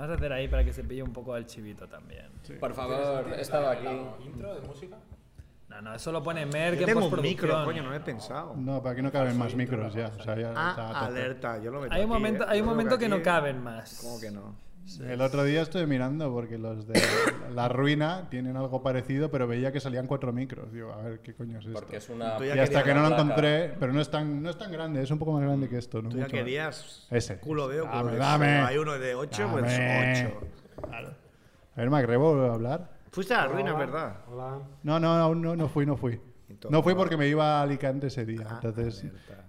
Vamos a hacer ahí para que se pille un poco al chivito también. Por favor, he estado aquí. ¿Intro de música? No, no, eso lo pone Merck Yo en tengo un micro, coño, no he pensado. No, para que no caben más micros ya. O sea, ya está Ah, tope. alerta, yo lo meto Hay un aquí, momento, ¿eh? hay un momento que aquí- no caben más. ¿Cómo que no? El otro día estuve mirando porque los de La Ruina tienen algo parecido, pero veía que salían cuatro micros. Digo, a ver qué coño es esto. Porque es una. Y hasta que no lo encontré, pero no es tan, no es tan grande, es un poco más grande que esto. ¿no? Tú ya Mucho más. querías Ese. culo de o culo Dame, pero Hay uno de 8, pues. 8. A ver, Macrebo, ¿vuelve a hablar? Fuiste a la ruina, ¿verdad? Hola. No, no, aún no, no fui, no fui. No fui porque me iba a Alicante ese día. Ah, Entonces,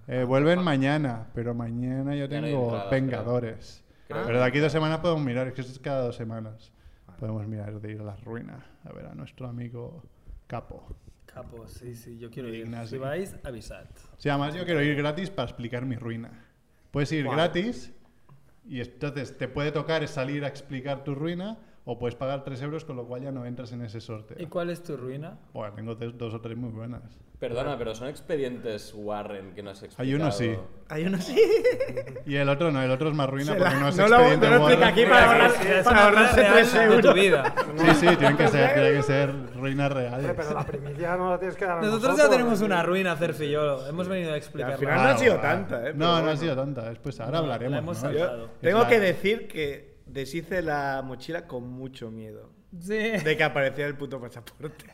eh, vuelven mañana, pero mañana yo no tengo Vengadores. Creo. Pero de aquí dos semanas podemos mirar, es que es cada dos semanas. Podemos mirar de ir a las ruinas a ver a nuestro amigo Capo. Capo, sí, sí, yo quiero ir. Ignacio. Si vais, avisad. Sea, además yo quiero ir gratis para explicar mi ruina. Puedes ir gratis y entonces te puede tocar salir a explicar tu ruina o puedes pagar 3 euros, con lo cual ya no entras en ese sorteo. ¿Y cuál es tu ruina? Bueno, tengo dos, dos o tres muy buenas. Perdona, pero son expedientes Warren que no has explicado. Hay uno sí. Hay uno sí. Y el otro no, el otro es más ruina Se porque la- no es no lo- expediente no lo explica Warren. aquí para ahorrar- Sí, para una ahorrarse ruina tres real de tu euros. vida. Sí, sí, tienen que ser, tienen que ser ruinas reales. pero la primicia no la tienes que dar a Nosotros nosotros. ya tenemos una ruina, Cerfi y yo. Hemos venido a explicarla. al final no ha Claro, sido tanta, ¿eh? No, no ha sido tanta. Después ahora No, hablaremos. tengo que decir que deshice la mochila con mucho miedo. Sí. De que apareciera el puto pasaporte.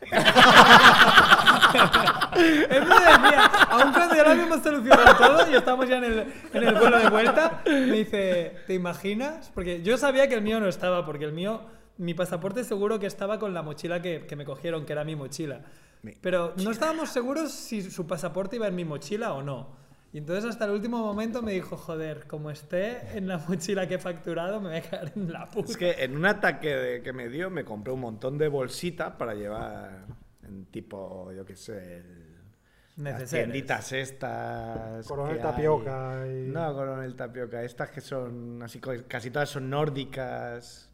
Él me decía, aun cuando ya lo habíamos solucionado todo y estamos ya en el, en el vuelo de vuelta, me dice, ¿te imaginas? Porque yo sabía que el mío no estaba, porque el mío, mi pasaporte seguro que estaba con la mochila que, que me cogieron, que era mi mochila. Mi Pero no estábamos seguros si su pasaporte iba en mi mochila o no. Y entonces hasta el último momento me dijo, joder, como esté en la mochila que he facturado, me voy a caer en la puta. Es que en un ataque de- que me dio me compré un montón de bolsitas para llevar en tipo, yo qué sé, el- las Neceseres. tienditas estas. Coronel. Tapioca y- No, Coronel Tapioca. Estas que son así, casi todas son nórdicas.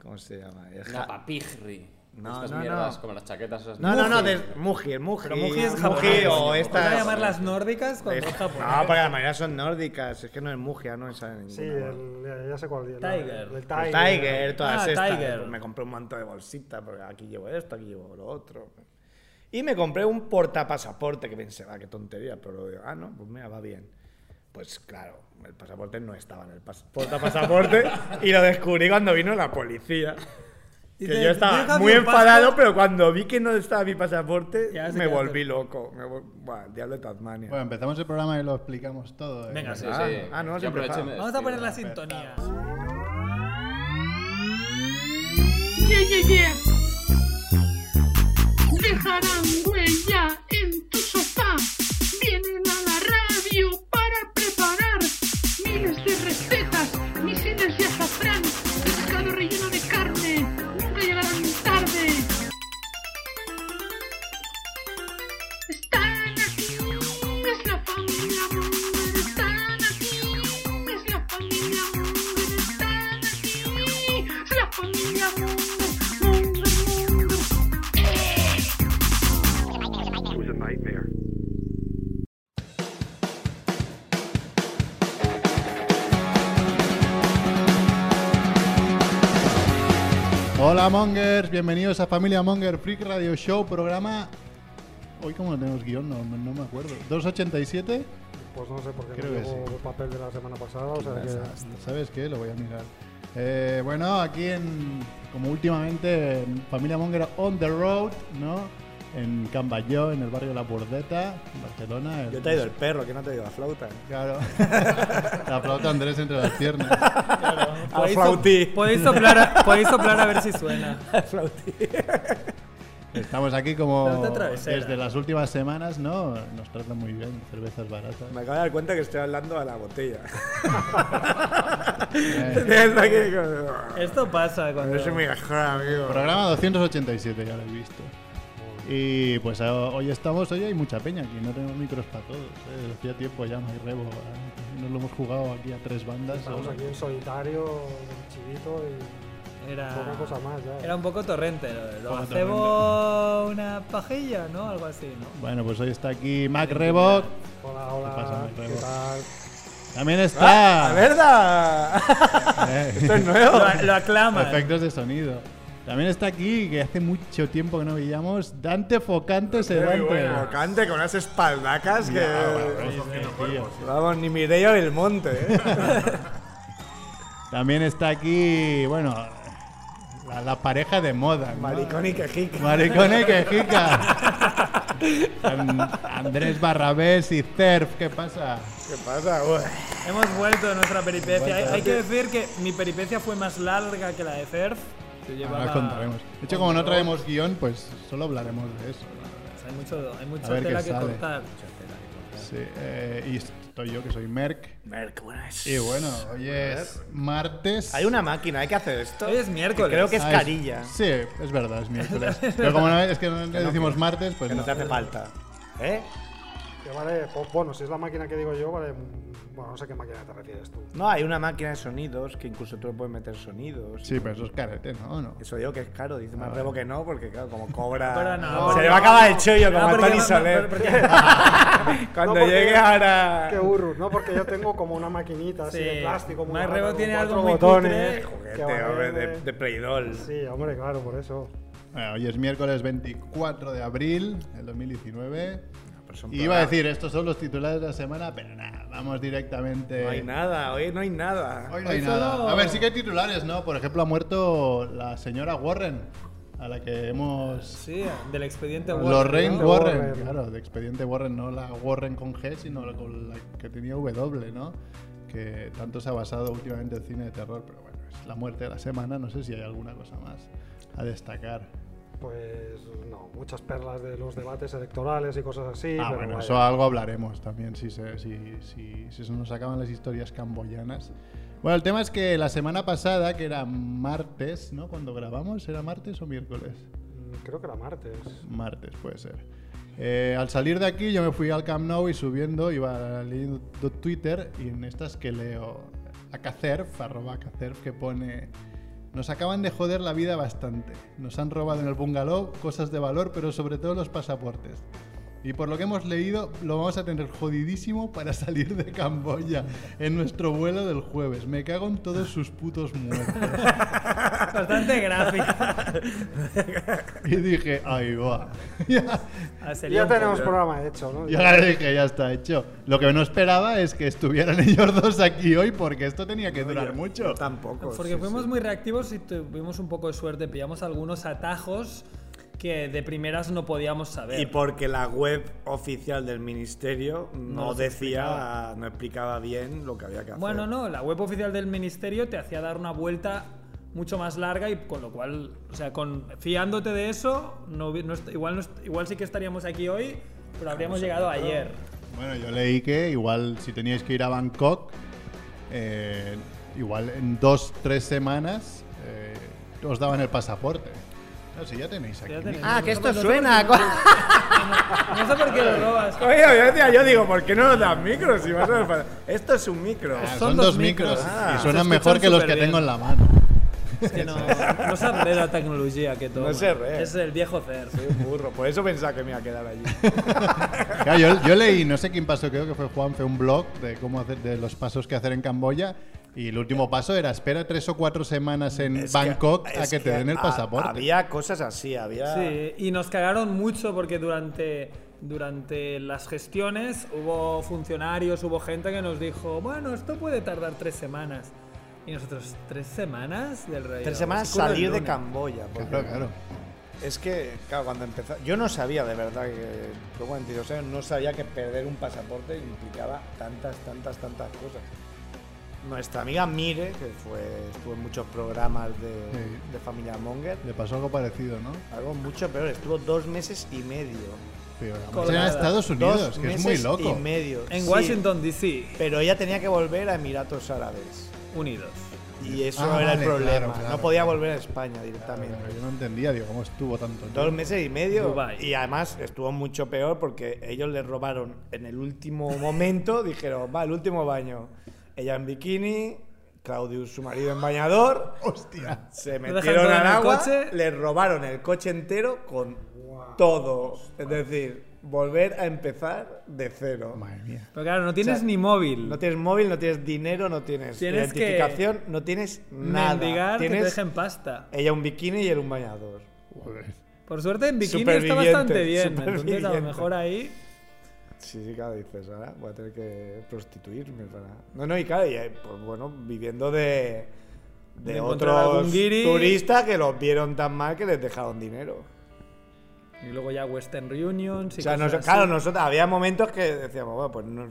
¿Cómo se llama? Papigri. No, Estas no, mierdas, no. como las chaquetas esas. No, no, no, Muji. de Muji, Muji. Pero Muji es Muji japonés. o estas. a llamarlas nórdicas cuando es Es- japonés. No, porque la mayoría son nórdicas. Es que no es Muji, ya no sale ninguna. Sí, el, ya, ya sé cuál. el- Tiger. El El Tiger. Tiger, todas Ah, estas. Tiger. Me compré un montón de bolsitas, porque aquí llevo esto, aquí llevo lo otro. Y me compré un portapasaporte, que pensé, ah, qué tontería, pero digo, ah, no, pues mira, va bien. Pues claro, el pasaporte no estaba en el pas- portapasaporte y lo descubrí cuando vino la policía. Que yo estaba "Deja muy enfadado, passport". pero cuando vi que no estaba mi pasaporte, me volví loco. Me vol- Buah, diablo de Tasmania. Bueno, empezamos el programa y lo explicamos todo. ¿eh? Venga, Sí, Ah, sí. ah, no me Vamos a poner la sintonía. Yeah, yeah, yeah. Dejarán huella Hola Mongers, bienvenidos a Familia Monger Freak Radio Show, programa... Hoy cómo no tenemos guion, no, no me acuerdo. 287, Pues no sé por qué Creo no que llevo sí. el papel de la semana pasada. O sea que. ¿sabes qué? Lo voy a mirar. Eh, bueno, aquí en, como últimamente, en Familia Monger On The Road, ¿no? En Can en el barrio de La Bordeta, en Barcelona. el- Yo te he ido el perro, que no te he ido la flauta. Claro. La flauta Andrés entre las piernas. Podéis, flautí. podéis soplar a, podéis soplar a ver si suena. Estamos aquí como desde las últimas semanas, ¿no? Nos tratan muy bien, cervezas baratas. Me acabo de dar cuenta que estoy hablando a la botella. Eh, Desde aquí, como- Esto pasa cuando... Yo soy mi mejor amigo. programa 287, ya lo he visto. Y pues hoy estamos, hoy hay mucha peña aquí, no tenemos micros para todos. ¿eh? Hacía tiempo ya, no hay rebo. ¿eh? Nos lo hemos jugado aquí a tres bandas. Estamos aquí en solitario, en chivito y Era, poca cosa más ya. era un poco torrente. Lo, hacemos una pajilla, ¿no? Algo así, ¿no? Bueno, pues hoy está aquí Mac Rebo. Hola, hola. pasa, ¿Qué Rebo? tal? También está. ¡La verdad! Eh, Esto es nuevo. Lo, lo aclaman. efectos de sonido. También está aquí, que hace mucho tiempo que no veíamos, Dante Focante Sedante. Cante con unas espaldacas que. Bueno, sí, sí. Vamos, ni Mireia del Monte, ¿eh? También está aquí, bueno, la, la pareja de moda. ¿no? Maricón y quejica. Maricone quejica. An- Andrés Barrabés y Cerf, ¿qué pasa? ¿Qué pasa? Uy. Hemos vuelto de nuestra peripecia. Hay, hay que decir que mi peripecia fue más larga que la de Cerf. Que llevaba- Ahora os contaremos. De hecho, como no traemos guion, pues solo hablaremos de eso. Hay mucho, hay mucha tela que sale. cortar. Sí, eh, y estoy yo, que soy Merck. Merck, buenas. Y bueno, hoy es martes. Hay una máquina, hay que hacer esto. Hoy es miércoles. Que creo que es Ah, carilla. Sí, es verdad, es miércoles. Pero como no, es que no le decimos martes, pues Que no no. te hace falta. ¿Eh? Que vale, pues, bueno, si es la máquina que digo yo, vale. mm, Bueno, no sé qué máquina te refieres tú. No, hay una máquina de sonidos que incluso tú le puedes meter sonidos. Sí, pero eso es carete, ¿no? no. Eso digo que es caro, dice más rebo que no, porque claro, como cobra. Pero no, se le va a acabar el chollo como a Tony no, Soler. porque- Cuando llegue ahora. Qué burro, no, porque yo tengo como una maquinita así Sí. de plástico. barata, Rebo tiene algo muy botones. Juguete, hombre, de, Playdol. Sí, hombre, claro, por eso. Bueno, hoy es miércoles 24 de abril del 2019. Pero Iba a decir, estos son los titulares de la semana, pero nada, vamos directamente. No hay nada, hoy no hay nada. Hoy no hay Hoy nada. solo- A ver, sí que hay titulares, ¿no? Por ejemplo, ha muerto la señora Warren, a la que hemos. Sí, del expediente Warren, Lorraine ¿no? Warren, Warren. claro, de expediente Warren, no la Warren con G, sino la con la que tenía W, ¿no? Que tanto se ha basado últimamente el cine de terror, pero bueno, es la muerte de la semana, no sé si hay alguna cosa más a destacar. Pues no, muchas perlas de los debates electorales y cosas así. ah, pero bueno, vaya. eso algo hablaremos también, si se, si, si, si se nos acaban las historias camboyanas. Bueno, el tema es que la semana pasada, que era martes, ¿no? Cuando grabamos, ¿era martes o miércoles? Mm, Creo que era martes. Martes, puede ser. Eh, al salir de aquí yo me fui al Camp Nou y subiendo iba leyendo Twitter y en estas que leo a Cacerf, arroba Cacerf, que pone nos acaban de joder la vida bastante. Nos han robado en el bungalow cosas de valor, pero sobre todo los pasaportes. Y por lo que hemos leído, lo vamos a tener jodidísimo para salir de Camboya en nuestro vuelo del jueves. Me cago en todos sus putos muertos. Bastante gráfica. Y dije, ahí va. Ya- Ya tenemos programa hecho, ¿no? Yo le dije, ya está hecho. Lo que no esperaba es que estuvieran ellos dos aquí hoy porque esto tenía que durar mucho. Yo tampoco. Porque sí, fuimos sí. muy reactivos y tuvimos un poco de suerte. Pillamos algunos atajos que de primeras no podíamos saber. Y porque la web oficial del ministerio no, los decía, no explicaba bien lo que había que hacer. Bueno, no, la web oficial del ministerio te hacía dar una vuelta mucho más larga y con lo cual, o sea, con fiándote de eso, no, no igual, no igual sí que estaríamos aquí hoy, pero habríamos llegado ayer. Bueno, yo leí que igual si teníais que ir a Bangkok, eh, igual en dos, tres semanas eh, os daban el pasaporte. No, si ya tenéis aquí. Ya tenéis. Ah, que esto No suena. qué- No sé por qué lo robas. Oye, yo, decía, yo digo, ¿por qué no nos dan micros? Si vas a- Esto es un micro. Ah, Son son, dos dos micros. Ah, y se suenan mejor que los que superbién. tengo en la mano. Es que no, no sabré la tecnología que toma. No sé re. Es el viejo CER. Soy un burro, por eso pensaba que me iba a quedar allí. Claro, yo, yo leí, no sé quién pasó, creo que fue Juan, fue un blog de cómo hacer, de los pasos que hacer en Camboya. Y el último paso era espera tres o cuatro semanas en Es que- Bangkok a es que te den el pasaporte. Había cosas así, había. Sí, y nos cagaron mucho porque durante, durante las gestiones hubo funcionarios, hubo gente que nos dijo, bueno, esto puede tardar tres semanas. Y nosotros, ¿tres semanas del rey? Tres semanas salir de. Camboya. porque Claro, claro. Es que, claro, cuando empezó. Yo no sabía de verdad que. Yo con 22 años no sabía que perder un pasaporte implicaba tantas, tantas, tantas cosas. Nuestra amiga Mire, que fue, estuvo en muchos programas de, Sí. de Familia Monger, Le pasó algo parecido, ¿no? algo mucho peor, estuvo dos meses y medio. Pero era Estados Unidos, Dos que es meses muy loco. Y medio. En sí, Washington, D.C., Pero ella tenía que volver a Emiratos Árabes. unidos. Y eso Ah, era vale, el problema. claro, claro. No podía volver a España directamente. Yo no entendía, digo, ¿cómo estuvo tanto tiempo? Dos meses y medio. Dubái. Y además estuvo mucho peor porque ellos le robaron en el último momento. dijeron, va, el último baño. Ella en bikini, Claudius, su marido en bañador. Hostia. Se metieron al agua, coche. le robaron el coche entero con todo. Es decir, volver a empezar de cero. Madre mía. Pero claro, no tienes O sea, ni móvil. No tienes móvil, no tienes dinero, no tienes, Tienes que identificación, no tienes nada. mendigar que te tienes dejen pasta. ella un bikini y él un bañador. Por suerte en bikini está bastante bien. Entonces a lo mejor ahí. Sí, sí, claro, dices, ahora voy a tener que prostituirme para... No, no, y claro, y, eh, pues bueno, viviendo de, de, otros turistas que los vieron tan mal que les dejaron dinero. Y luego ya Western Reunions y o sea, nos- claro, nosotros había momentos que decíamos, bueno, pues no,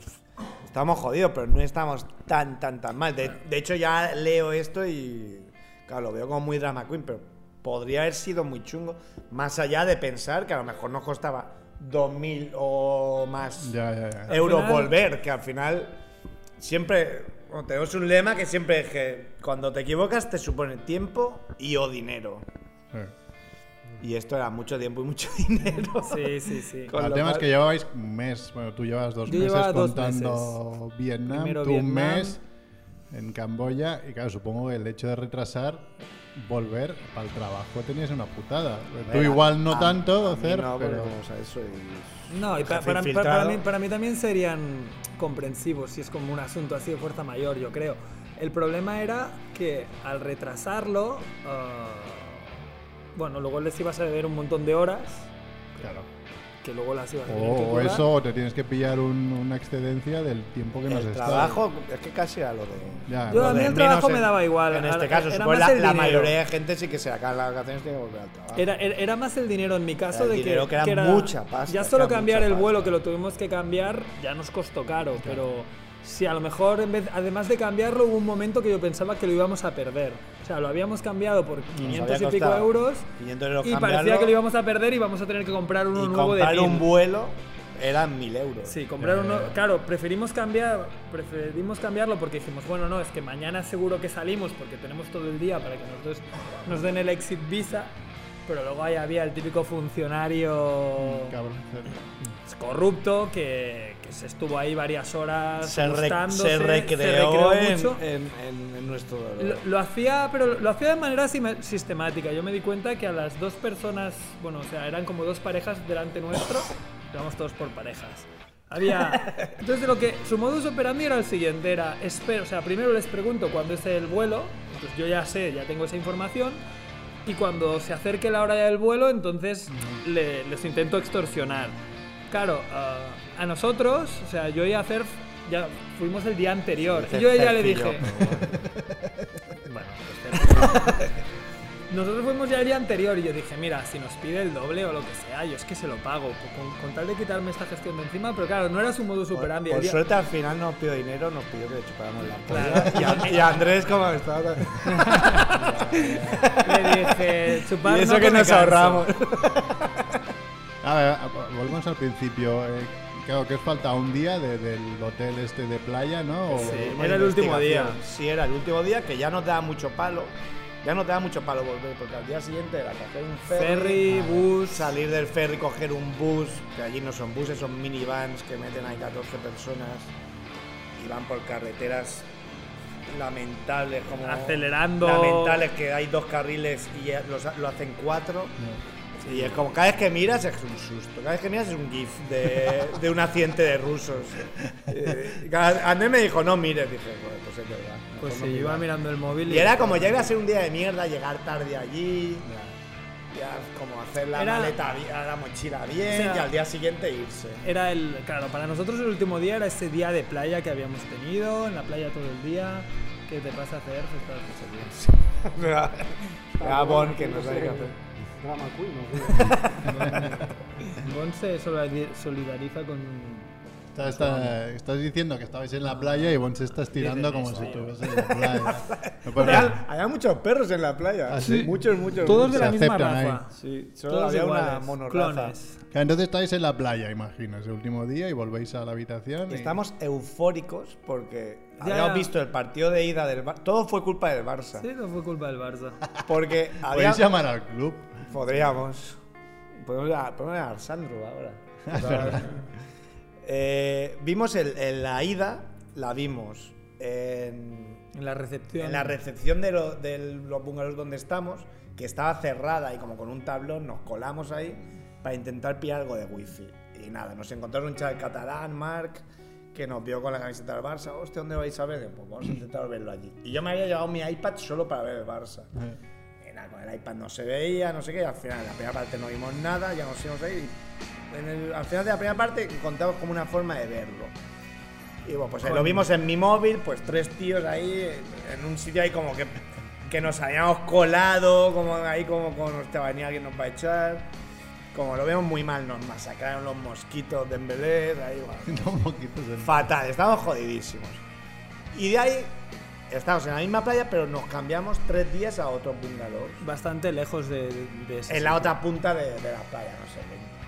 estamos jodidos, pero no estamos tan, tan, tan mal. De, de hecho, ya leo esto y, claro, lo veo como muy drama queen, pero podría haber sido muy chungo, más allá de pensar que a lo mejor nos costaba 2.000 o más Ya, ya, ya. euros final- volver, que al final siempre bueno, tenemos un lema que siempre es que cuando te equivocas te supone tiempo y o dinero. Y esto era mucho tiempo y mucho dinero. Sí, sí, sí. Con el tema es que llevabais un mes, bueno, tú llevas dos Yo meses dos contando Vietnam, Primero tú un mes en Camboya, y claro, supongo que el hecho de retrasar, volver para el trabajo tenías una putada. Tú igual no A- tanto, a hacer, no, pero... como sabes, soy No, y para, para- para mí, para mí también serían comprensivos si es como un asunto así de fuerza mayor, yo creo. El problema era que al retrasarlo, ah, bueno, luego les ibas a deber un montón de horas, Claro. Que luego las ibas a tener que O, o currar. eso, o te tienes que pillar un- una excedencia del tiempo que nos el está. trabajo, es que casi era lo de... Ya, Yo lo a mí el menos trabajo en- me daba igual. En este caso, era supongo más la, el la dinero. mayoría de gente sí que se acaban las vacaciones tiene que volver al trabajo. Era, era, era más el dinero en mi caso El de dinero que, que era mucha pasta, Ya que solo era cambiar mucha el vuelo, pasta. que lo tuvimos que cambiar, ya nos costó caro. Pero si a lo mejor, en vez, además de cambiarlo, hubo un momento que yo pensaba que lo íbamos a perder. O sea, lo habíamos cambiado por 500 había y pico euros 500 euros y parecía que lo íbamos a perder y vamos a tener que comprar uno y nuevo de comprar un vuelo eran 1000 euros. Sí, comprar ya, uno. Claro, preferimos cambiar, preferimos cambiarlo porque dijimos, bueno, no, es que mañana seguro que salimos porque tenemos todo el día para que nos, des- nos den el exit visa. Pero luego ahí había el típico funcionario Cabrón. corrupto que, que se estuvo ahí varias horas Se, re- se recreó, recreó en, mucho. en- en- en nuestro dolor. Lo, lo hacía, pero lo hacía de manera sistemática. Yo me di cuenta que a las dos personas, bueno, o sea, eran como dos parejas delante nuestro, íbamos todos por parejas. Había. Entonces, lo que su modus operandi era el siguiente: era, espero, o sea, primero les pregunto cuándo es el vuelo, entonces yo ya sé, ya tengo esa información, y cuando se acerque la hora del vuelo, entonces le- les intento extorsionar. Claro, ah, a nosotros, o sea, yo y a Cerf ya fuimos el día anterior, y yo ya le Cercillo, dije. Bueno, pues, nosotros fuimos ya el día anterior y yo dije, mira, si nos pide el doble o lo que sea, yo es que se lo pago, con, con tal de quitarme esta gestión de encima, pero claro, no era su modus Por, operandi. por día- suerte al final no nos pidió dinero, nos pidió que le chupáramos la Claro. polla. Y, a- y Andrés como estaba... Le dije, chupar y eso no, que nos canso". ahorramos. A ver, a- volvemos al principio. eh, claro, que os falta un día de- del hotel este de playa, ¿no? O- Sí. Era el último día. Sí, era el último día que ya nos daba mucho palo. Ya nos daba mucho palo volver, porque al día siguiente era coger un ferry, Ferry, bus. salir del ferry, coger un bus, que allí no son buses, son minivans que meten ahí 14 personas y van por carreteras lamentables, como Acelerando. lamentables que hay dos carriles y los lo hacen cuatro. Y es como cada vez que miras es un susto, cada vez que miras es un gif de, de un accidente de rusos. Eh, y Andrés me dijo, no mires, dije, "Joder, pues es verdad. Pues no sí, yo iba mirar". mirando el móvil Y era como ya iba a ser un día de mierda, llegar tarde allí, ya como hacer la Era- maleta, la mochila bien O sea, y al día siguiente irse. Era el. Claro, para nosotros el último día era ese día de playa que habíamos tenido, en la playa todo el día. ¿Qué te pasa a hacer? Ese día. Gabón, que no sabe qué hacer. Drama Queen, ¿no? Gon se solidari- solidariza con. Está- está- estás diciendo que estabais en la playa y Bon se está estirando como si estuviese en la playa. No, Había, muchos perros en la playa. ¿Ah, sí? Muchos, muchos. Todos de la misma raza. Sí, solo Todos había una monorraza. entonces estáis en la playa, imagino, es el último día y volvéis a la habitación. y- Estamos eufóricos porque Ya, habíamos ya. visto el partido de ida del Barça. Todo fue culpa del Barça. Sí, no fue culpa del Barça. Porque había... Podéis llamar al club. Podríamos. Podemos a Sandro ahora. Eh, vimos el, en la ida, la vimos en, En la recepción. en la recepción de, lo- de los bungalows donde estamos, que estaba cerrada y como con un tablón nos colamos ahí para intentar pillar algo de wifi. Y nada, nos encontramos un chaval catalán, Marc, que nos vio con la camiseta del Barça. Hostia, ¿dónde vais a ver? Pues vamos a intentar verlo allí. Y yo me había llevado mi iPad solo para ver el Barça. Y el iPad no se veía, no sé qué. al final, en la primera parte no vimos nada, ya nos íbamos a ir. Y en el- al final de la primera parte encontramos como una forma de verlo. Y bueno, pues ahí lo vimos en mi móvil, pues tres tíos ahí, en un sitio ahí como que, que nos habíamos colado, como ahí como con hostia, va a venir alguien nos va a echar. Como lo vemos muy mal, nos masacraron los mosquitos de Embelez, ahí, bueno, de- fatal, estamos jodidísimos. Y de ahí estamos en la misma playa, pero nos cambiamos tres días a otro bungalow. Bastante lejos de, de ese En la sitio. otra punta de, de la playa, no sé,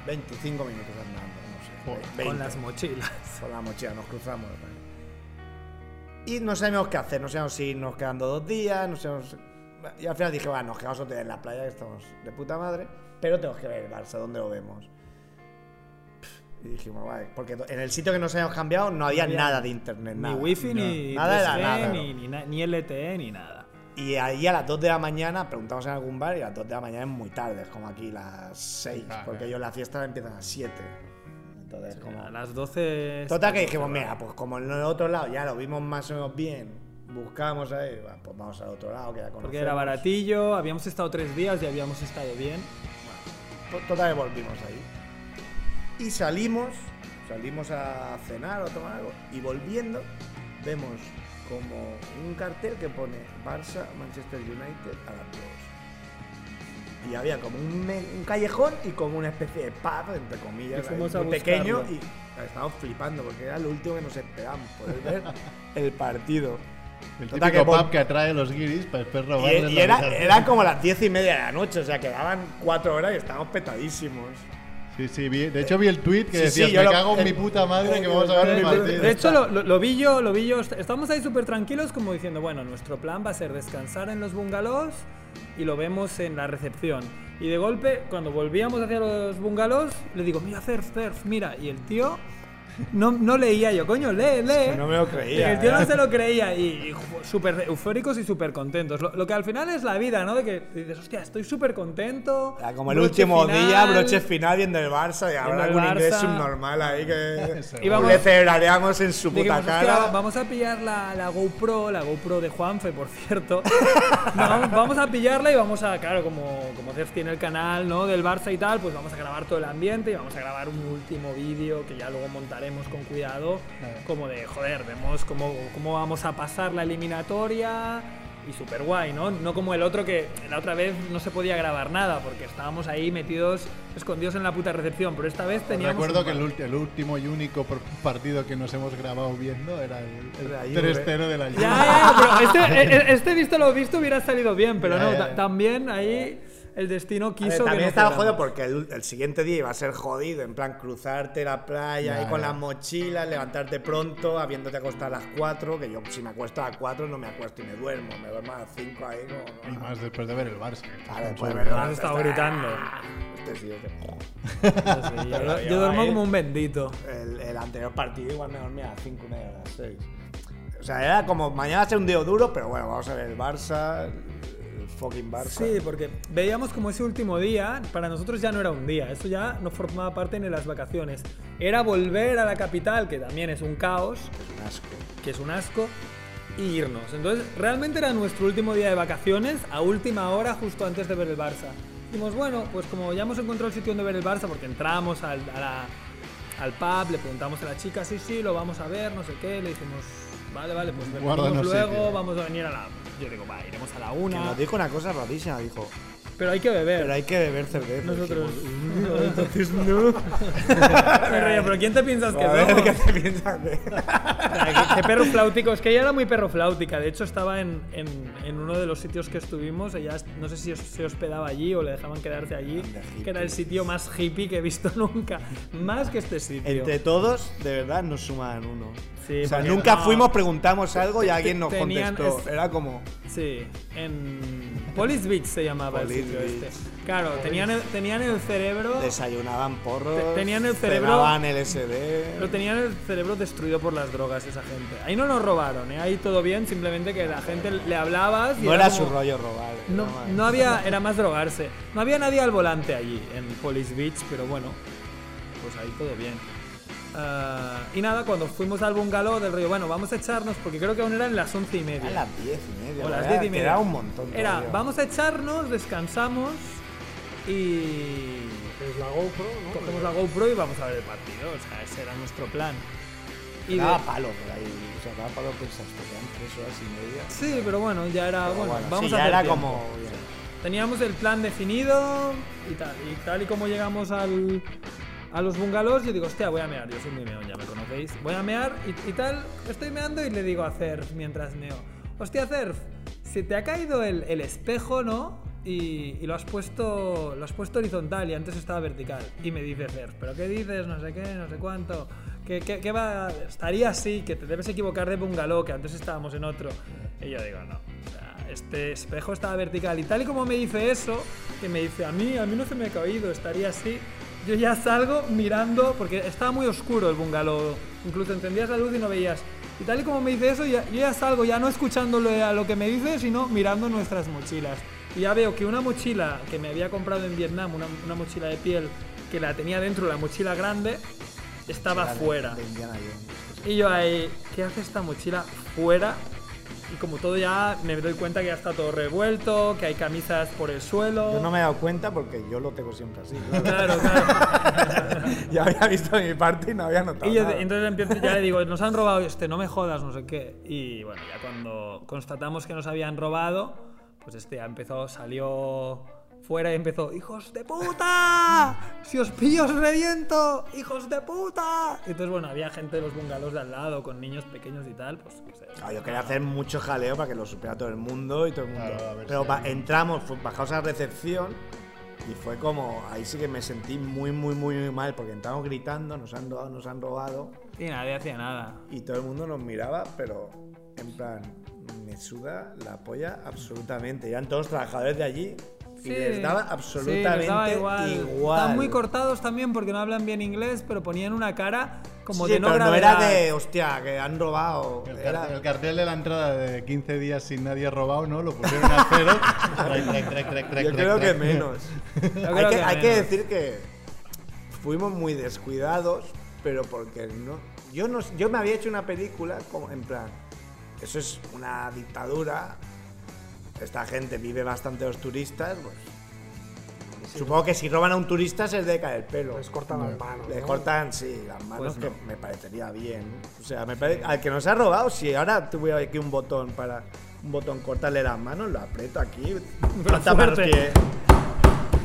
25 minutos andando, no sé. Joder, 20. Con las mochilas. Con la mochila nos cruzamos. Y no sabemos qué hacer, no sabemos si nos quedando dos días, no sabemos... Y al final dije, va, nos quedamos en la playa, que estamos de puta madre, pero tenemos que ver el Barça, ¿dónde lo vemos? Y dijimos, vale, porque en el sitio que nos habíamos cambiado no había, había nada de internet, Ni nada. wifi, ni Nada era 3G, nada, ni, no. ni, ni LTE, ni nada. Y ahí a las 2 de la mañana preguntamos en algún bar y a las 2 de la mañana es muy tarde, es como aquí las 6, Claro, porque ellos la fiesta empiezan a las 7. Entonces, como... A las 12. Total que dijimos, mira, pues como en el otro lado ya lo vimos más o menos bien, buscamos ahí, pues vamos al otro lado que ya conocemos. Porque era baratillo, habíamos estado tres días y habíamos estado bien. Pues Total que volvimos ahí. Y salimos, salimos a cenar o a tomar algo, y volviendo vemos como un cartel que pone Barça, Manchester United a las 2. Y había como un, callejón y como una especie de pub, entre comillas, Y muy pequeño, y estábamos flipando porque era lo último que nos esperábamos, poder ver el partido. El típico que pub que atrae a los guiris para después Y, robarles y la era, eran como las diez y media de la noche, o sea, quedaban cuatro horas y estábamos petadísimos. Sí, sí, vi- de hecho vi el tweet que Sí, decía, sí, me lo- cago en mi puta madre que vamos a ver el partido. De hecho, lo, lo- lo vi yo, lo vi yo. est- Estábamos ahí súper tranquilos, como diciendo, bueno, nuestro plan va a ser descansar en los bungalows y lo vemos en la recepción. Y de golpe, cuando volvíamos hacia los bungalows, le digo, mira, Cerf, Cerf, mira. Y el tío no, no leía yo, coño, lee, lee. no me lo Y creía. el tío no ¿eh? se lo creía y, y súper eufóricos y súper contentos. Lo, lo que al final es la vida, ¿no? De que dices, hostia, estoy súper contento. Era como el último final". día, broche final viendo el Barça y habrá algún inglés subnormal ahí que Íbamos- le celebraríamos en su puta Dijimos, "Hostia, cara. vamos a pillar la, la GoPro, la GoPro de Juanfe, por cierto. No, vamos, vamos a pillarla y vamos a, claro, como, como tiene el canal ¿no? del Barça y tal, pues vamos a grabar todo el ambiente y vamos a grabar un último vídeo que ya luego montaremos con cuidado. Como de, joder, vemos cómo, cómo vamos a pasar la eliminatoria y súper guay, ¿no? No como el otro que la otra vez no se podía grabar nada porque estábamos ahí metidos, escondidos en la puta recepción, pero esta vez teníamos... Recuerdo que el, último y único partido que nos hemos grabado viendo era el, el La 3-0 Juve. de la Ya, Juve. ya, pero este, este visto lo visto hubiera salido bien, pero Ya, no, ya, ta- ya. también ahí el destino A ver, quiso que también no estaba fuéramos. jodido porque el, el siguiente día iba a ser jodido, en plan cruzarte la playa Ya, ahí con las mochilas, levantarte pronto, habiéndote acostar a las 4, que yo si me acuesto a las 4 no me acuesto y me duermo, me duermo a las 5 ahí como... Y más después de ver el Barça. Claro, después de ver el Has Barça, estado está- gritando. Este sí, este- Sí, yo, Pero yo yo duermo ahí- como un bendito. El, el anterior partido igual me dormía a las 5 y media, a las 6. O sea, era como mañana va a ser un día duro, pero bueno, vamos a ver el Barça, fucking Barça. Sí, porque veíamos como ese último día, para nosotros ya no era un día, eso ya no formaba parte ni de las vacaciones. Era volver a la capital, que también es un caos, Es un asco. que es un asco, y irnos. Entonces, realmente era nuestro último día de vacaciones, a última hora, justo antes de ver el Barça. Dijimos, bueno, pues como ya hemos encontrado el sitio donde ver el Barça, porque entramos al, a la- al pub, le preguntamos a la chica, sí, sí, lo vamos a ver, no sé qué, le dijimos, vale, vale, pues luego, sitio. vamos a venir a la... Yo digo, va, iremos a la Que una, nos dijo una cosa rarísima, dijo, pero hay que beber. pero hay que beber cerveza. Nosotros... Entonces no. Me reía, pero ¿quién te piensas que ver, somos? ¿qué te piensas de...? qué, perro flautico. Es que ella era muy perro flautica. De hecho, estaba en, en, en uno de los sitios que estuvimos. Ella no sé si os- se hospedaba allí o le dejaban quedarse allí. Que era el sitio más hippie que he visto nunca. Más que este sitio. Entre todos, de verdad, nos suman uno. Sí, o sea, nunca no- fuimos, preguntamos algo y alguien nos Tenían contestó. es- Era como... Sí, en Police Beach se llamaba Police el sitio Beach. este. Claro, tenían el, tenían el cerebro. Desayunaban porros, Te- tenían el cerebro- pegaban LSD. Lo tenían el cerebro destruido por las drogas esa gente. Ahí no nos robaron, ¿eh? ahí todo bien, simplemente que la gente le hablabas y No era como- su rollo robar. No había, era más drogarse. No había nadie al volante allí en Police Beach, pero bueno. pues ahí todo bien. Ah, y nada, cuando fuimos al bungalow del río, bueno, vamos a echarnos, porque creo que aún eran las once y media. A las diez y media. O las diez y media. Era un montón. Era, todavía. vamos a echarnos, descansamos y Es la GoPro, ¿no? cogemos la GoPro y vamos a ver el partido. O sea, ese era nuestro plan. Y de- Daba palo por ahí. O sea, daba palo pensaste que eran tres horas y media. Sí, pero bueno, ya era, bueno, bueno, vamos sí, a ya era tiempo. como. Teníamos el plan definido y tal. Y tal y como llegamos al, a los bungalows, yo digo, hostia, voy a mear. Yo soy muy meón, ya me conocéis. Voy a mear y, tal. Estoy meando y le digo a Cerf mientras meo, hostia, Cerf, se te ha caído el, espejo, ¿no? Y, lo, has puesto, lo has puesto horizontal y antes estaba vertical. Y me dice Cerf, ¿pero qué dices? No sé qué, no sé cuánto. ¿Qué, qué, qué va? Estaría así, que te debes equivocar de bungalow, que antes estábamos en otro. Y yo digo, no. este espejo estaba vertical. Y tal y como me dice eso, que me dice, a mí, a mí no se me ha caído, estaría así. Yo ya salgo mirando, porque estaba muy oscuro el bungalow. Incluso encendías la luz y no veías. Y tal y como me dice eso, ya- yo ya salgo, ya no escuchándole a lo que me dice, sino mirando nuestras mochilas. Y ya veo que una mochila que me había comprado en Vietnam, una, una mochila de piel, que la tenía dentro, la mochila grande, estaba fuera. de Indiana Jones. Y yo ahí, ¿qué hace esta mochila fuera? Y como todo ya me doy cuenta que ya está todo revuelto, que hay camisas por el suelo. Yo no me he dado cuenta porque yo lo tengo siempre así. Claro, claro. ya había visto mi parte y no había notado. Y yo, nada. entonces empiezo, ya le digo, nos han robado este, no me jodas, no sé qué. Y bueno, ya cuando constatamos que nos habían robado, pues este ya empezó, salió fuera y empezó, ¡hijos de puta! ¡Si os pillo os reviento! ¡Hijos de puta! Y entonces, bueno, había gente de los bungalows de al lado con niños pequeños y tal, pues no sé. Claro, yo quería hacer mucho jaleo para que lo supiera todo el mundo y todo el mundo. Claro, a ver Pero si- ba- entramos, bajamos a la recepción y fue como. Ahí sí que me sentí muy, muy, muy, muy mal porque entramos gritando, nos han robado, nos han robado Y nadie hacía nada. y todo el mundo nos miraba, pero en plan, me suda la polla absolutamente. Eran todos trabajadores de allí y les daba Sí, absolutamente les daba igual. igual. Están muy cortados también porque no hablan bien inglés, pero ponían una cara como Sí, de no pero no era de, hostia, que han robado. El, Era- cartel, el cartel de la entrada de 15 días sin nadie robado, ¿no? Lo pusieron a cero. Yo creo que menos. Hay que, hay que decir que fuimos muy descuidados, pero porque no. Yo, no, yo me había hecho una película como en plan. Eso es una dictadura. Esta gente vive bastante los turistas. Pues, supongo que si roban a un turista se les debe caer el pelo. Les cortan las manos. Le ¿no? cortan, sí, las manos, Pues que me parecería bien. O sea, me pare- al que nos ha robado, si ahora tuviera aquí un botón para un botón cortarle las manos, lo aprieto aquí. Falta más fuerte. que-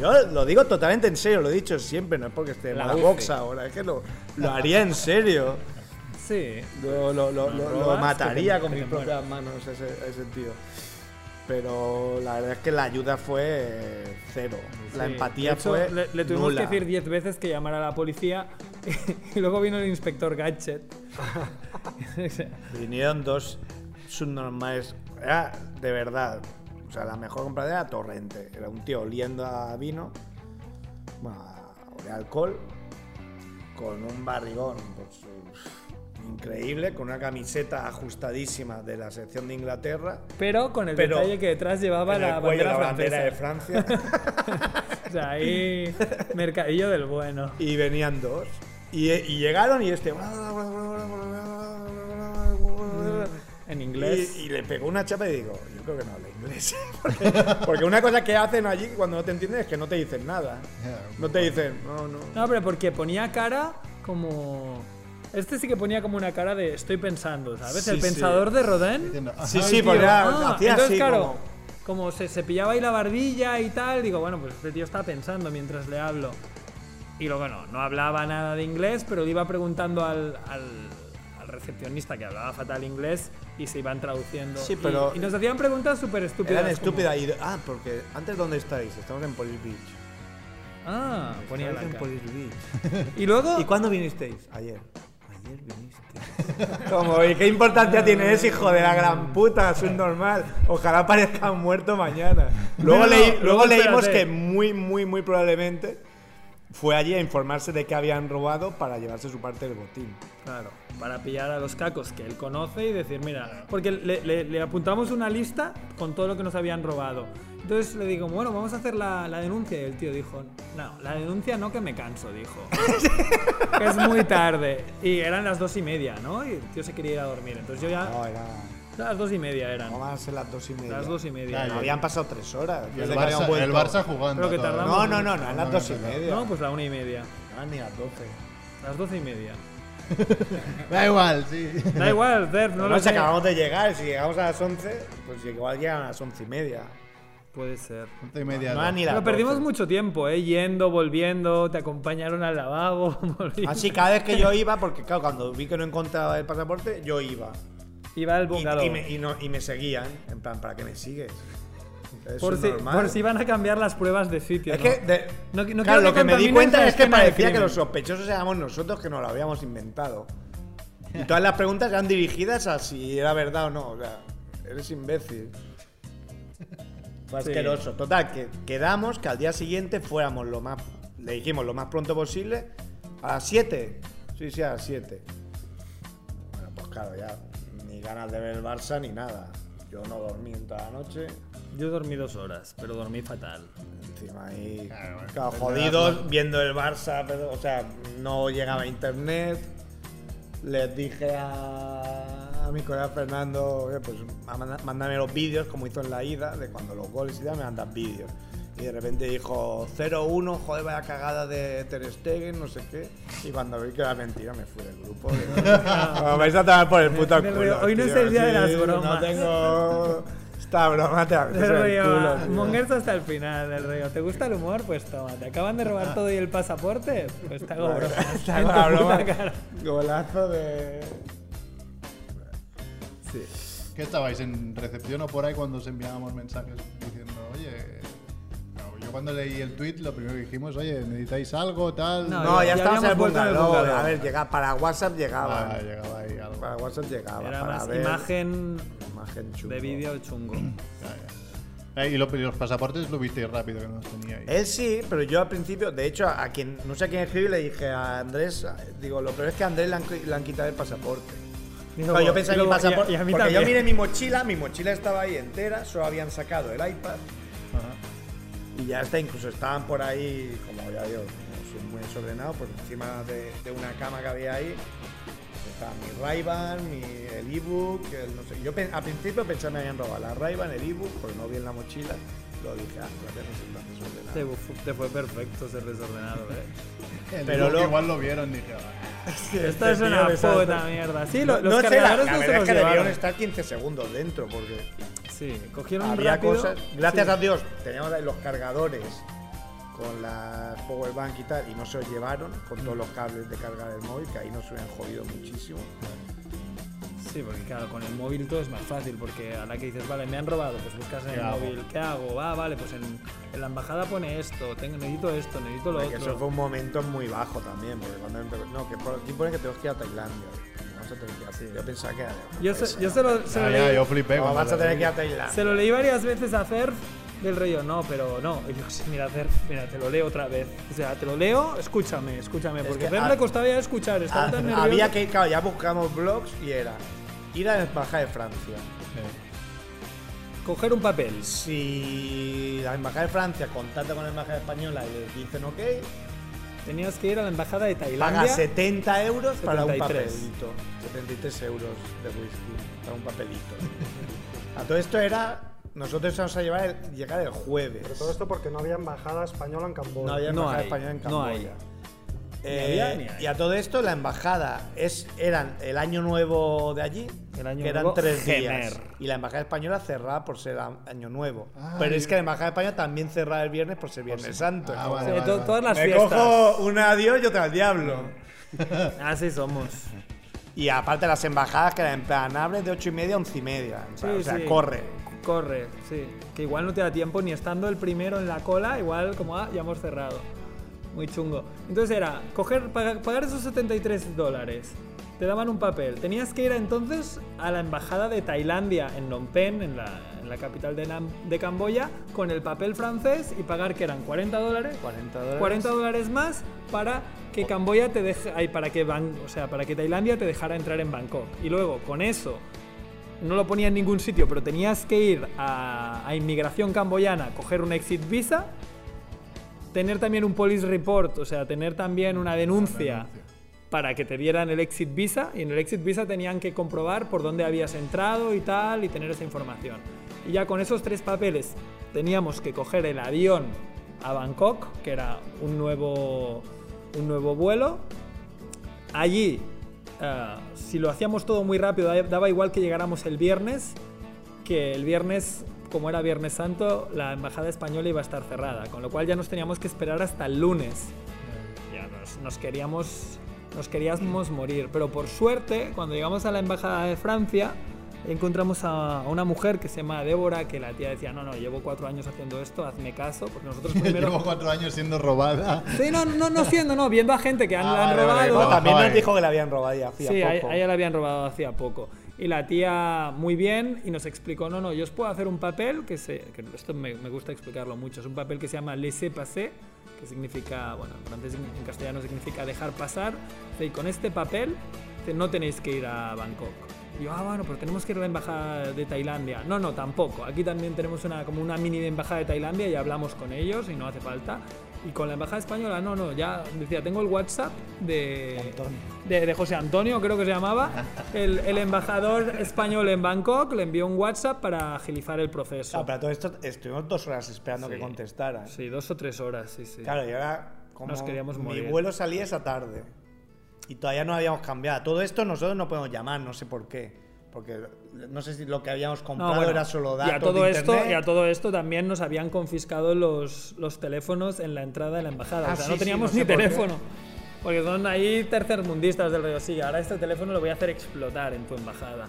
Yo lo digo totalmente en serio, lo he dicho siempre, no es porque esté en La la, UCI. box ahora, es que lo, lo haría en serio. Sí. Lo, lo- lo- lo- mataría con mis propias manos ese, ese tío. Pero la verdad es que la ayuda fue cero. La empatía hecho, fue. Le, le tuvimos nula. que decir 10 veces que llamara a la policía y luego vino el inspector Gadget. Vinieron dos subnormales. Era de verdad. O sea, la mejor compra era Torrente. Era un tío oliendo a vino, bueno, a olía a alcohol, con un barrigón pues, increíble, con una camiseta ajustadísima de la sección de Inglaterra. Pero con el Pero detalle que detrás llevaba en el la cuello bandera la bandera francesa. de Francia. O sea, ahí mercadillo del bueno. y venían dos. Y, y llegaron y este. En inglés. Y, y le pegó una chapa y digo, yo creo que no habla inglés. porque, porque una cosa que hacen allí cuando no te entienden es que no te dicen nada. No te dicen, no, no. No, pero porque ponía cara como... Este sí que ponía como una cara de estoy pensando, ¿sabes? Sí, el sí. pensador de Rodin. Sí, "Ajá, sí, tío". porque era- Ah, hacía entonces, así claro, como- como, se cepillaba ahí la barbilla y tal, digo, bueno, pues este tío está pensando mientras le hablo. Y luego no, no hablaba nada de inglés, pero le iba preguntando al, al, al recepcionista que hablaba fatal inglés y se iban traduciendo. Sí, Y- pero- Y, nos hacían preguntas súper estúpidas. Eran como, estúpidas. Y, ah, porque antes, ¿dónde estáis? Estamos en Police Beach. Ah, ponía en. Police Beach. Y luego... ¿Y cuándo vinisteis? Ayer. Ayer viniste. Como, ¿y qué importancia tiene ese hijo de la gran puta? Es un normal. Ojalá parezca muerto mañana. Luego, No, leí- luego luego leímos que muy, muy, muy probablemente fue allí a informarse de que habían robado para llevarse su parte del botín. Claro, para pillar a los cacos que él conoce y decir, mira, porque le, le- le apuntamos una lista con todo lo que nos habían robado. Entonces le digo, bueno, vamos a hacer la, la denuncia. Y el tío dijo, no, la denuncia no, que me canso, dijo. que es muy tarde. Y eran las dos y media, ¿no? Y el tío se quería ir a dormir. Entonces yo ya. No, era. Las dos y media eran. No van a ser las dos y media. Las dos y media. Claro, Habían pasado tres horas. Y el Barça, vuelto. el Barça jugando. Que No, no, no, no, las No, dos y no, no. media. No, pues la una y media. Ah, ni las doce. Las doce y media. Da igual, sí. Da igual, Derf, no No, lo si sé. acabamos de llegar, si llegamos a las 11, pues igual llegan a las once y media. Puede ser. Y media, No ni las Pero perdimos 12. mucho tiempo, ¿eh? Yendo, volviendo, te acompañaron al lavabo. Así cada vez que yo iba, porque claro, cuando vi que no encontraba el pasaporte, yo iba. Iba al Y, bungalow. y me, y no- y me seguían, en plan, ¿para qué me sigues? Eso por, si, normal. por si van a cambiar las pruebas de sitio. Es ¿no? que, de- No- no claro, quiero lo que que me di cuenta la es que parecía que los sospechosos éramos nosotros que nos lo habíamos inventado. Y todas las preguntas eran dirigidas a si era verdad o no. O sea, eres imbécil. Fue Sí. asqueroso. Total, que quedamos que al día siguiente fuéramos lo más. Le dijimos lo más pronto posible. A las 7. Sí, sí, a las 7. Bueno, pues claro, ya. Ni ganas de ver el Barça ni nada. Yo no dormí en toda la noche. Yo dormí dos horas, pero dormí fatal. Encima ahí, Claro, bueno, claro, es jodidos, viendo el Barça, pero, o sea, no llegaba a internet. Les dije a, a mi colega Fernando, "Oye, pues mándame los vídeos, como hizo en la ida, de cuando los goles y tal, me mandan vídeos. Y de repente dijo 0-1, joder, vaya cagada de Ter Stegen, no sé qué. Y cuando vi que era mentira, me fui del grupo. Me vais a tomar por el puto culo. hoy no es el día de las bromas. No tengo. Esta broma te ah. Mongers hasta el final del río. ¿Te gusta el humor? Pues toma. ¿Te acaban de robar todo y el pasaporte? Pues te hago broma. Te hago. Golazo de. ¿Qué estabais en recepción o por ahí cuando os enviábamos mensajes diciendo, oye, no, yo cuando leí el tweet lo primero que dijimos, oye, necesitáis algo, tal? No, No, ya- estábamos en el bungalow. A ver, llega, para WhatsApp llegaba. Ah, llegaba ahí algo. Para WhatsApp llegaba. Era para más ver imagen imagen chungo. de vídeo chungo. Ya, ya. Eh, Y, lo- y los pasaportes lo visteis rápido que no los teníais. Él sí, pero yo al principio, de hecho, a quien no sé a quién escribí, le dije a Andrés, digo, lo peor es que a Andrés le han, le han quitado el pasaporte. Digo, Claro, yo pensé en mi luego- y a- pasaporte. y a mí porque yo miré mi mochila, mi mochila estaba ahí entera, solo habían sacado el iPad. Y ya está, incluso estaban por ahí, como ya digo, soy muy desordenado, pues encima de, de una cama que había ahí, estaba mi Ray-Ban, mi, el ebook, el no sé. Yo al principio pensé que me habían robado la Ray-Ban, el ebook, porque no vi en la mochila. Lo dije, ah, desordenado. Te, fu- te fue perfecto ser desordenado, eh. El pero igual lo vieron y dije, "Ah". Esto es tío una me salta. puta mierda. Sí, lo- No- los no sé, la, cargadores la no se verdad es los que debieron llevaron. estar 15 segundos dentro, porque Sí, cogieron había rápido. cosas. Gracias Sí. a Dios, teníamos los cargadores con la powerbank y tal, y no se los llevaron con todos los cables de carga del móvil, que ahí nos hubieran jodido muchísimo. Sí, porque claro, con el móvil todo es más fácil, porque a la que dices, vale, me han robado, pues buscas en ¿Qué el hago? móvil, ¿qué hago? Va, vale, pues en, en la embajada pone esto, tengo, necesito esto, necesito lo Que otro. eso fue un momento muy bajo también, porque cuando empezó- No, que por aquí pone que tenemos que ir a Tailandia. Vamos a tener que ir a- Sí. Yo pensaba que era. Yo, se, yo se lo, se lo Ah, ya, leí, yo flipé. No, vas a lo tener que ir a Tailandia. se lo leí varias veces a hacer del rollo, no, pero no. Y yo, sí, mira, hacer, mira, te lo leo otra vez. O sea, te lo leo, escúchame, escúchame, Es porque que a Fer ha- le costaba ya escuchar, estaba tan nervioso. había que, claro, ya buscamos blogs y era ir a la embajada de Francia. Coger un papel. Si la embajada de Francia contacta con la embajada española y les dicen ok, Tenías que ir a la embajada de paga Tailandia. 70 euros para un 73. papelito. 73 euros de whisky para un papelito. a todo esto era. Nosotros íbamos a llevar el- llegar el jueves. Pero todo esto porque no había embajada española en Camboya. No había No embajada hay, española en no Camboya. hay. Eh, había ni hay. Y a todo esto, la embajada es, eran el año nuevo de allí, El año que eran nuevo tres días. Gener. Y la embajada española cerrada por ser a- año nuevo. Ah, Pero y- es que la embajada española también cerrada el viernes por ser Viernes Santo. Ah, vale, Sí, vale, to- vale. todas las Me fiestas. cojo una a Dios y otra al diablo. Así somos. Y aparte las embajadas que eran en plan, abres de ocho y media a once y media. Sí, o sea, sí. corre. Corre, sí. Que igual no te da tiempo ni estando el primero en la cola, igual como, ah, ya hemos cerrado. Muy chungo. Entonces era, coger, pagar, esos 73 dólares. Te daban un papel. Tenías que ir entonces a la embajada de Tailandia en Phnom Penh, en la, en la capital de, Nam- de Camboya, con el papel francés y pagar que eran 40 dólares. 40 dólares. 40 dólares más para que Camboya te deje, ay, para que Ban- o sea, para que Tailandia te dejara entrar en Bangkok. Y luego con eso no lo ponía en ningún sitio, pero tenías que ir a, a inmigración camboyana, coger un exit visa, tener también un police report, o sea, tener también una denuncia para que te dieran el exit visa y en el exit visa tenían que comprobar por dónde habías entrado y tal y tener esa información. Y ya con esos tres papeles teníamos que coger el avión a Bangkok, que era un nuevo, un nuevo vuelo. Allí, eh, si lo hacíamos todo muy rápido, da- daba igual que llegáramos el viernes, que el viernes, como era Viernes Santo, la embajada española iba a estar cerrada, con lo cual ya nos teníamos que esperar hasta el lunes. Ya nos, nos queríamos, nos queríamos morir, pero por suerte, cuando llegamos a la embajada de Francia, encontramos a, a una mujer que se llama Débora, que la tía decía, no, no, llevo cuatro años haciendo esto, hazme caso, porque nosotros primero... Llevo cuatro años siendo robada. Sí, no, no, no siendo, no, viendo a gente que han, Ah, la han vale, vale, robado. Ojo, también nos dijo que le habían robado ya hacía Sí, a, poco. a ella la habían robado hacía poco. Y la tía muy bien y nos explicó, no, no, yo os puedo hacer un papel que se, que esto me, me gusta explicarlo mucho, es un papel que se llama laissez-passer, que significa, bueno, en francés en castellano significa dejar pasar. Y con este papel no tenéis que ir a Bangkok. Y yo, ah, bueno, pero tenemos que ir a la embajada de Tailandia. No, no, tampoco. Aquí también tenemos una, como una mini de embajada de Tailandia y hablamos con ellos y no hace falta. Y con la embajada española, no, no, ya decía, tengo el WhatsApp de, Antonio. de, de José Antonio, creo que se llamaba, el, el embajador español en Bangkok, le envió un WhatsApp para agilizar el proceso. Ah, pero todo esto estuvimos dos horas esperando Sí. que contestara. Sí, dos o tres horas, sí, sí. Claro, y ahora como Nos queríamos mi morir. vuelo salía esa tarde y todavía no habíamos cambiado. Todo esto nosotros no podemos llamar, no sé por qué. Porque no sé si lo que habíamos No, comprado bueno, era solo y datos a todo de esto y a todo esto también nos habían confiscado los, los teléfonos en la entrada de la embajada. Ah, o sea, sí, no sí, teníamos no sé ni por qué. teléfono. Porque son ahí tercermundistas del rollo. Sí, ahora este teléfono lo voy a hacer explotar en tu embajada.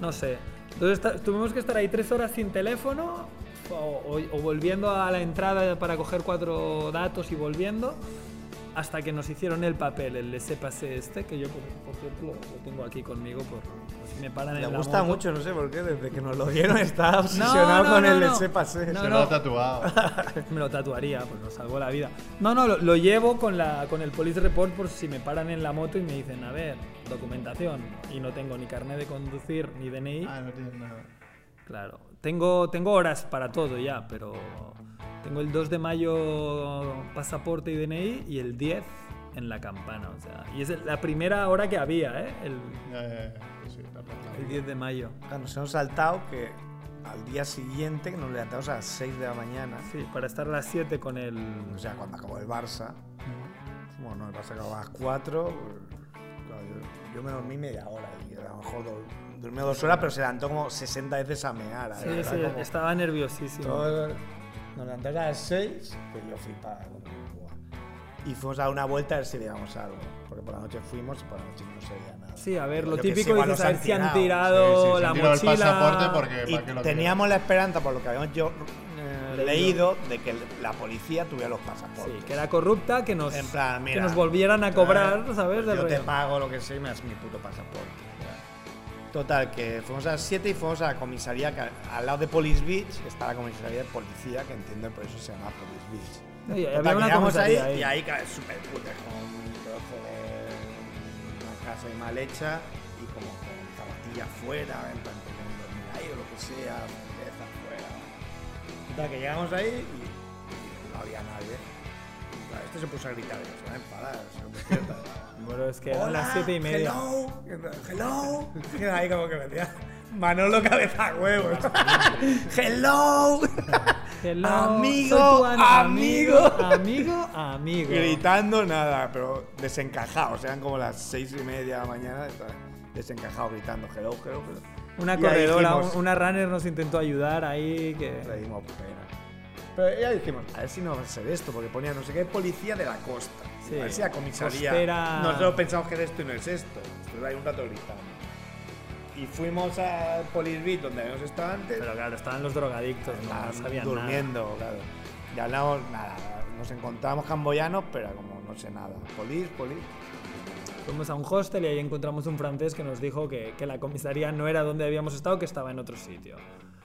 No sé. Entonces tuvimos que estar ahí tres horas sin teléfono o, o- o volviendo a la entrada para coger cuatro datos y volviendo hasta que nos hicieron el papel, el laissez-passer este, que yo por, por cierto lo, lo tengo aquí conmigo por, por si me paran Le en la gusta moto. mucho, no sé por qué, desde que nos lo dieron estaba obsesionado no, con no, el no. laissez-passer. No, Se no. lo ha tatuado. Me lo tatuaría, pues nos salvó la vida. No, no, lo, lo llevo con, la, con el police report por si me paran en la moto y me dicen, a ver, documentación. Y no tengo ni carnet de conducir ni DNI. Ah, no tiene nada. Claro, tengo, tengo horas para todo ya, pero tengo el 2 de mayo pasaporte y DNI y el 10 en la campana. O sea, y es la primera hora que había, ¿eh? El, Ya, ya, ya. Sí, el 10 de mayo. Claro, Nos hemos saltado que al día siguiente, que nos levantamos a las 6 de la mañana, Sí, para estar a las 7 con el... o sea, cuando acabó el Barça, bueno, el Barça acabó a las 4, claro, yo, yo me dormí media hora y a lo mejor durmió dos horas, pero se levantó como 60 veces a mear. Sí, era sí, como- estaba nerviosísimo. todo- nos levantamos a las 6, que yo como, buah. Y fuimos a dar una vuelta a ver si veíamos algo. Porque por la noche fuimos y por la noche no se veía nada. Sí, a ver, lo que típico han ver si han tirado. Sí, sí, la tirado el mochila. pasaporte porque- Y ¿para lo teníamos la esperanza, por lo que habíamos yo eh, Leído. leído, de que la policía tuviera los Sí, pasaportes. que era corrupta, que nos, En plan, que mira, nos volvieran a cobrar, eh, ¿sabes? Del Yo te pago lo que sea y me das mi puto pasaporte. Total, que fuimos a las 7 y fuimos a la comisaría, que al lado de Police Beach está la comisaría de policía, que entiendo por eso se llama Police Beach. No, y Total, había que una llegamos ahí, y ahí cae súper puta, con un trozo de una casa ahí mal hecha y como con zapatillas fuera, en plan dormir ahí o lo que sea, cerveza fuera. Total, que llegamos ahí y, y no había nadie. Y, claro, este se puso a gritar, se va a enfadar, se. Bueno, es que eran las siete y media. Hello, hello. Y ahí como que me decía Manolo cabeza huevos. hello. Hello, Amigo, amigo. amigo, amigo. Gritando nada, pero desencajados. Eran como las seis y media de la mañana. Desencajados gritando hello, hello, hello. Una Y corredora, dijimos- una runner nos intentó ayudar ahí. Que... Le dimos pena. Pero ya dijimos, a ver si no va a ser esto, porque ponía no sé qué policía de la costa. Sí, a la comisaría. costera. Nosotros pensamos que era esto y no es esto. Estuve ahí un rato gritando. Y fuimos al Police Beat, donde habíamos estado antes. Pero claro, estaban los drogadictos, no, Estaban no sabían durmiendo, claro. Y hablamos, nada, nos encontramos camboyanos, pero como no sé nada. Police. nada. Fuimos a un hostel y ahí encontramos un francés que nos dijo que, que la comisaría no era donde habíamos estado, que estaba en otro sitio.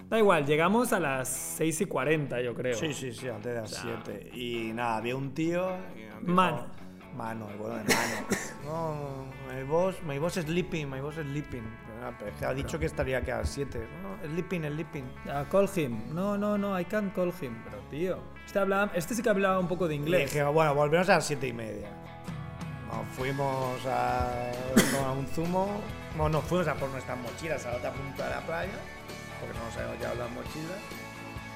Da igual, llegamos a las 6 y 40, yo creo. Sí, sí, sí, antes de las sea, 7. Y nada, había un tío. y nos dijo, Man. Mano, el vuelo de mano. No, my boss, my boss sleeping, my boss sleeping. Que ha dicho que estaría aquí a las 7. No, sleeping, sleeping. Ah, call him. No, no, no, I can't call him. Pero, tío. Este, hablaba, este sí que hablaba un poco de Le inglés. dije, bueno, volvemos a las 7 y media. Nos fuimos a tomar un zumo. No, nos fuimos a por nuestras mochilas a la otra punta de la playa, porque no nos habíamos llevado las mochilas.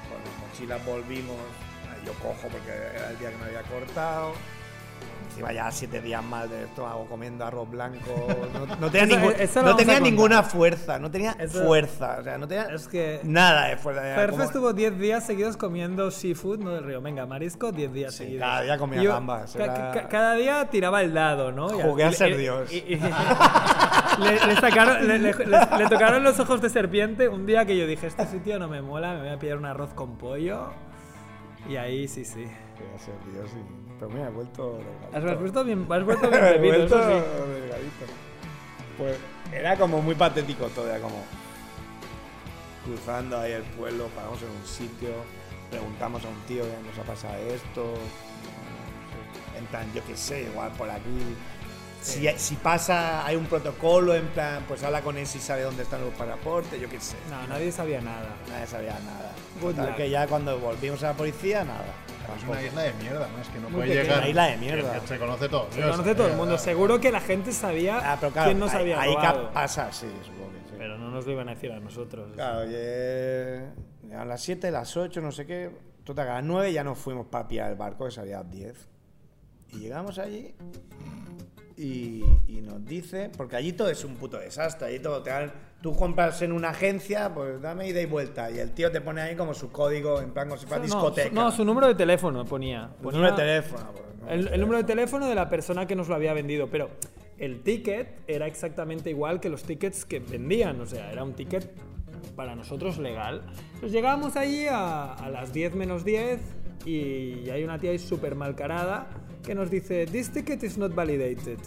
Con las mochilas volvimos. Yo cojo porque era el día que me había cortado. Encima ya siete días mal de estómago comiendo arroz blanco. No, no tenía, Eso- ningún- eso no a tenía ninguna fuerza, no tenía Eso- fuerza. O sea, no tenía Es que nada de fuerza. Ferfe como- estuvo 10 días seguidos comiendo seafood, no del río. Venga, marisco, 10 días Sí, seguidos. cada día comía yo- gambas, era- ca- cada día tiraba el dado, ¿no? Y- Jugué a y- ser y- Dios. y- le, le sacaron- le- le- le- le tocaron los ojos de serpiente un día que yo dije, este sitio no me mola, me voy a pillar un arroz con pollo. Y ahí sí, sí. Pero mira, he vuelto. Has, has vuelto bien, has vuelto bien He bebido, vuelto sí. delgadito. Pues era como muy patético todo, era como cruzando ahí el pueblo, paramos en un sitio, preguntamos a un tío que nos ha pasado esto, no sé, en plan, yo qué sé, igual por aquí. Si, si pasa, hay un protocolo, en plan, pues habla con él si sabe dónde están los pasaportes, yo qué sé. No, nadie sabía nada. Nadie sabía nada. Total, que ya cuando volvimos a la policía, nada. Es una isla de mierda, ¿no? Es que no Muy puede pequeña. llegar. Una isla de mierda. Que Se conoce todo. Se conoce todo el mundo. Seguro que la gente sabía Ah, pero claro, quién nos ahí, había ahí cap- pasa, sí, supongo que sí. Pero no nos lo iban a decir a nosotros. Claro, ye- a las 7, las 8, no sé qué. Total, a las 9 ya nos fuimos para pillar el barco, que salía a las 10. Y llegamos allí y, y nos dice, porque allí todo es un puto desastre. Allí todo te dan, tú compras en una agencia, pues dame ida y vuelta. Y el tío te pone ahí como su código, en plan como si fuera No, discoteca. su- no, su número de teléfono ponía. Ponía número de teléfono. pues, no El, sé. el número de teléfono de la persona que nos lo había vendido, pero el ticket era exactamente igual que los tickets que vendían, o sea, era un ticket para nosotros legal. Entonces llegamos allí a, a las 10 menos 10 y hay una tía ahí súper malcarada que nos dice, this ticket is not validated,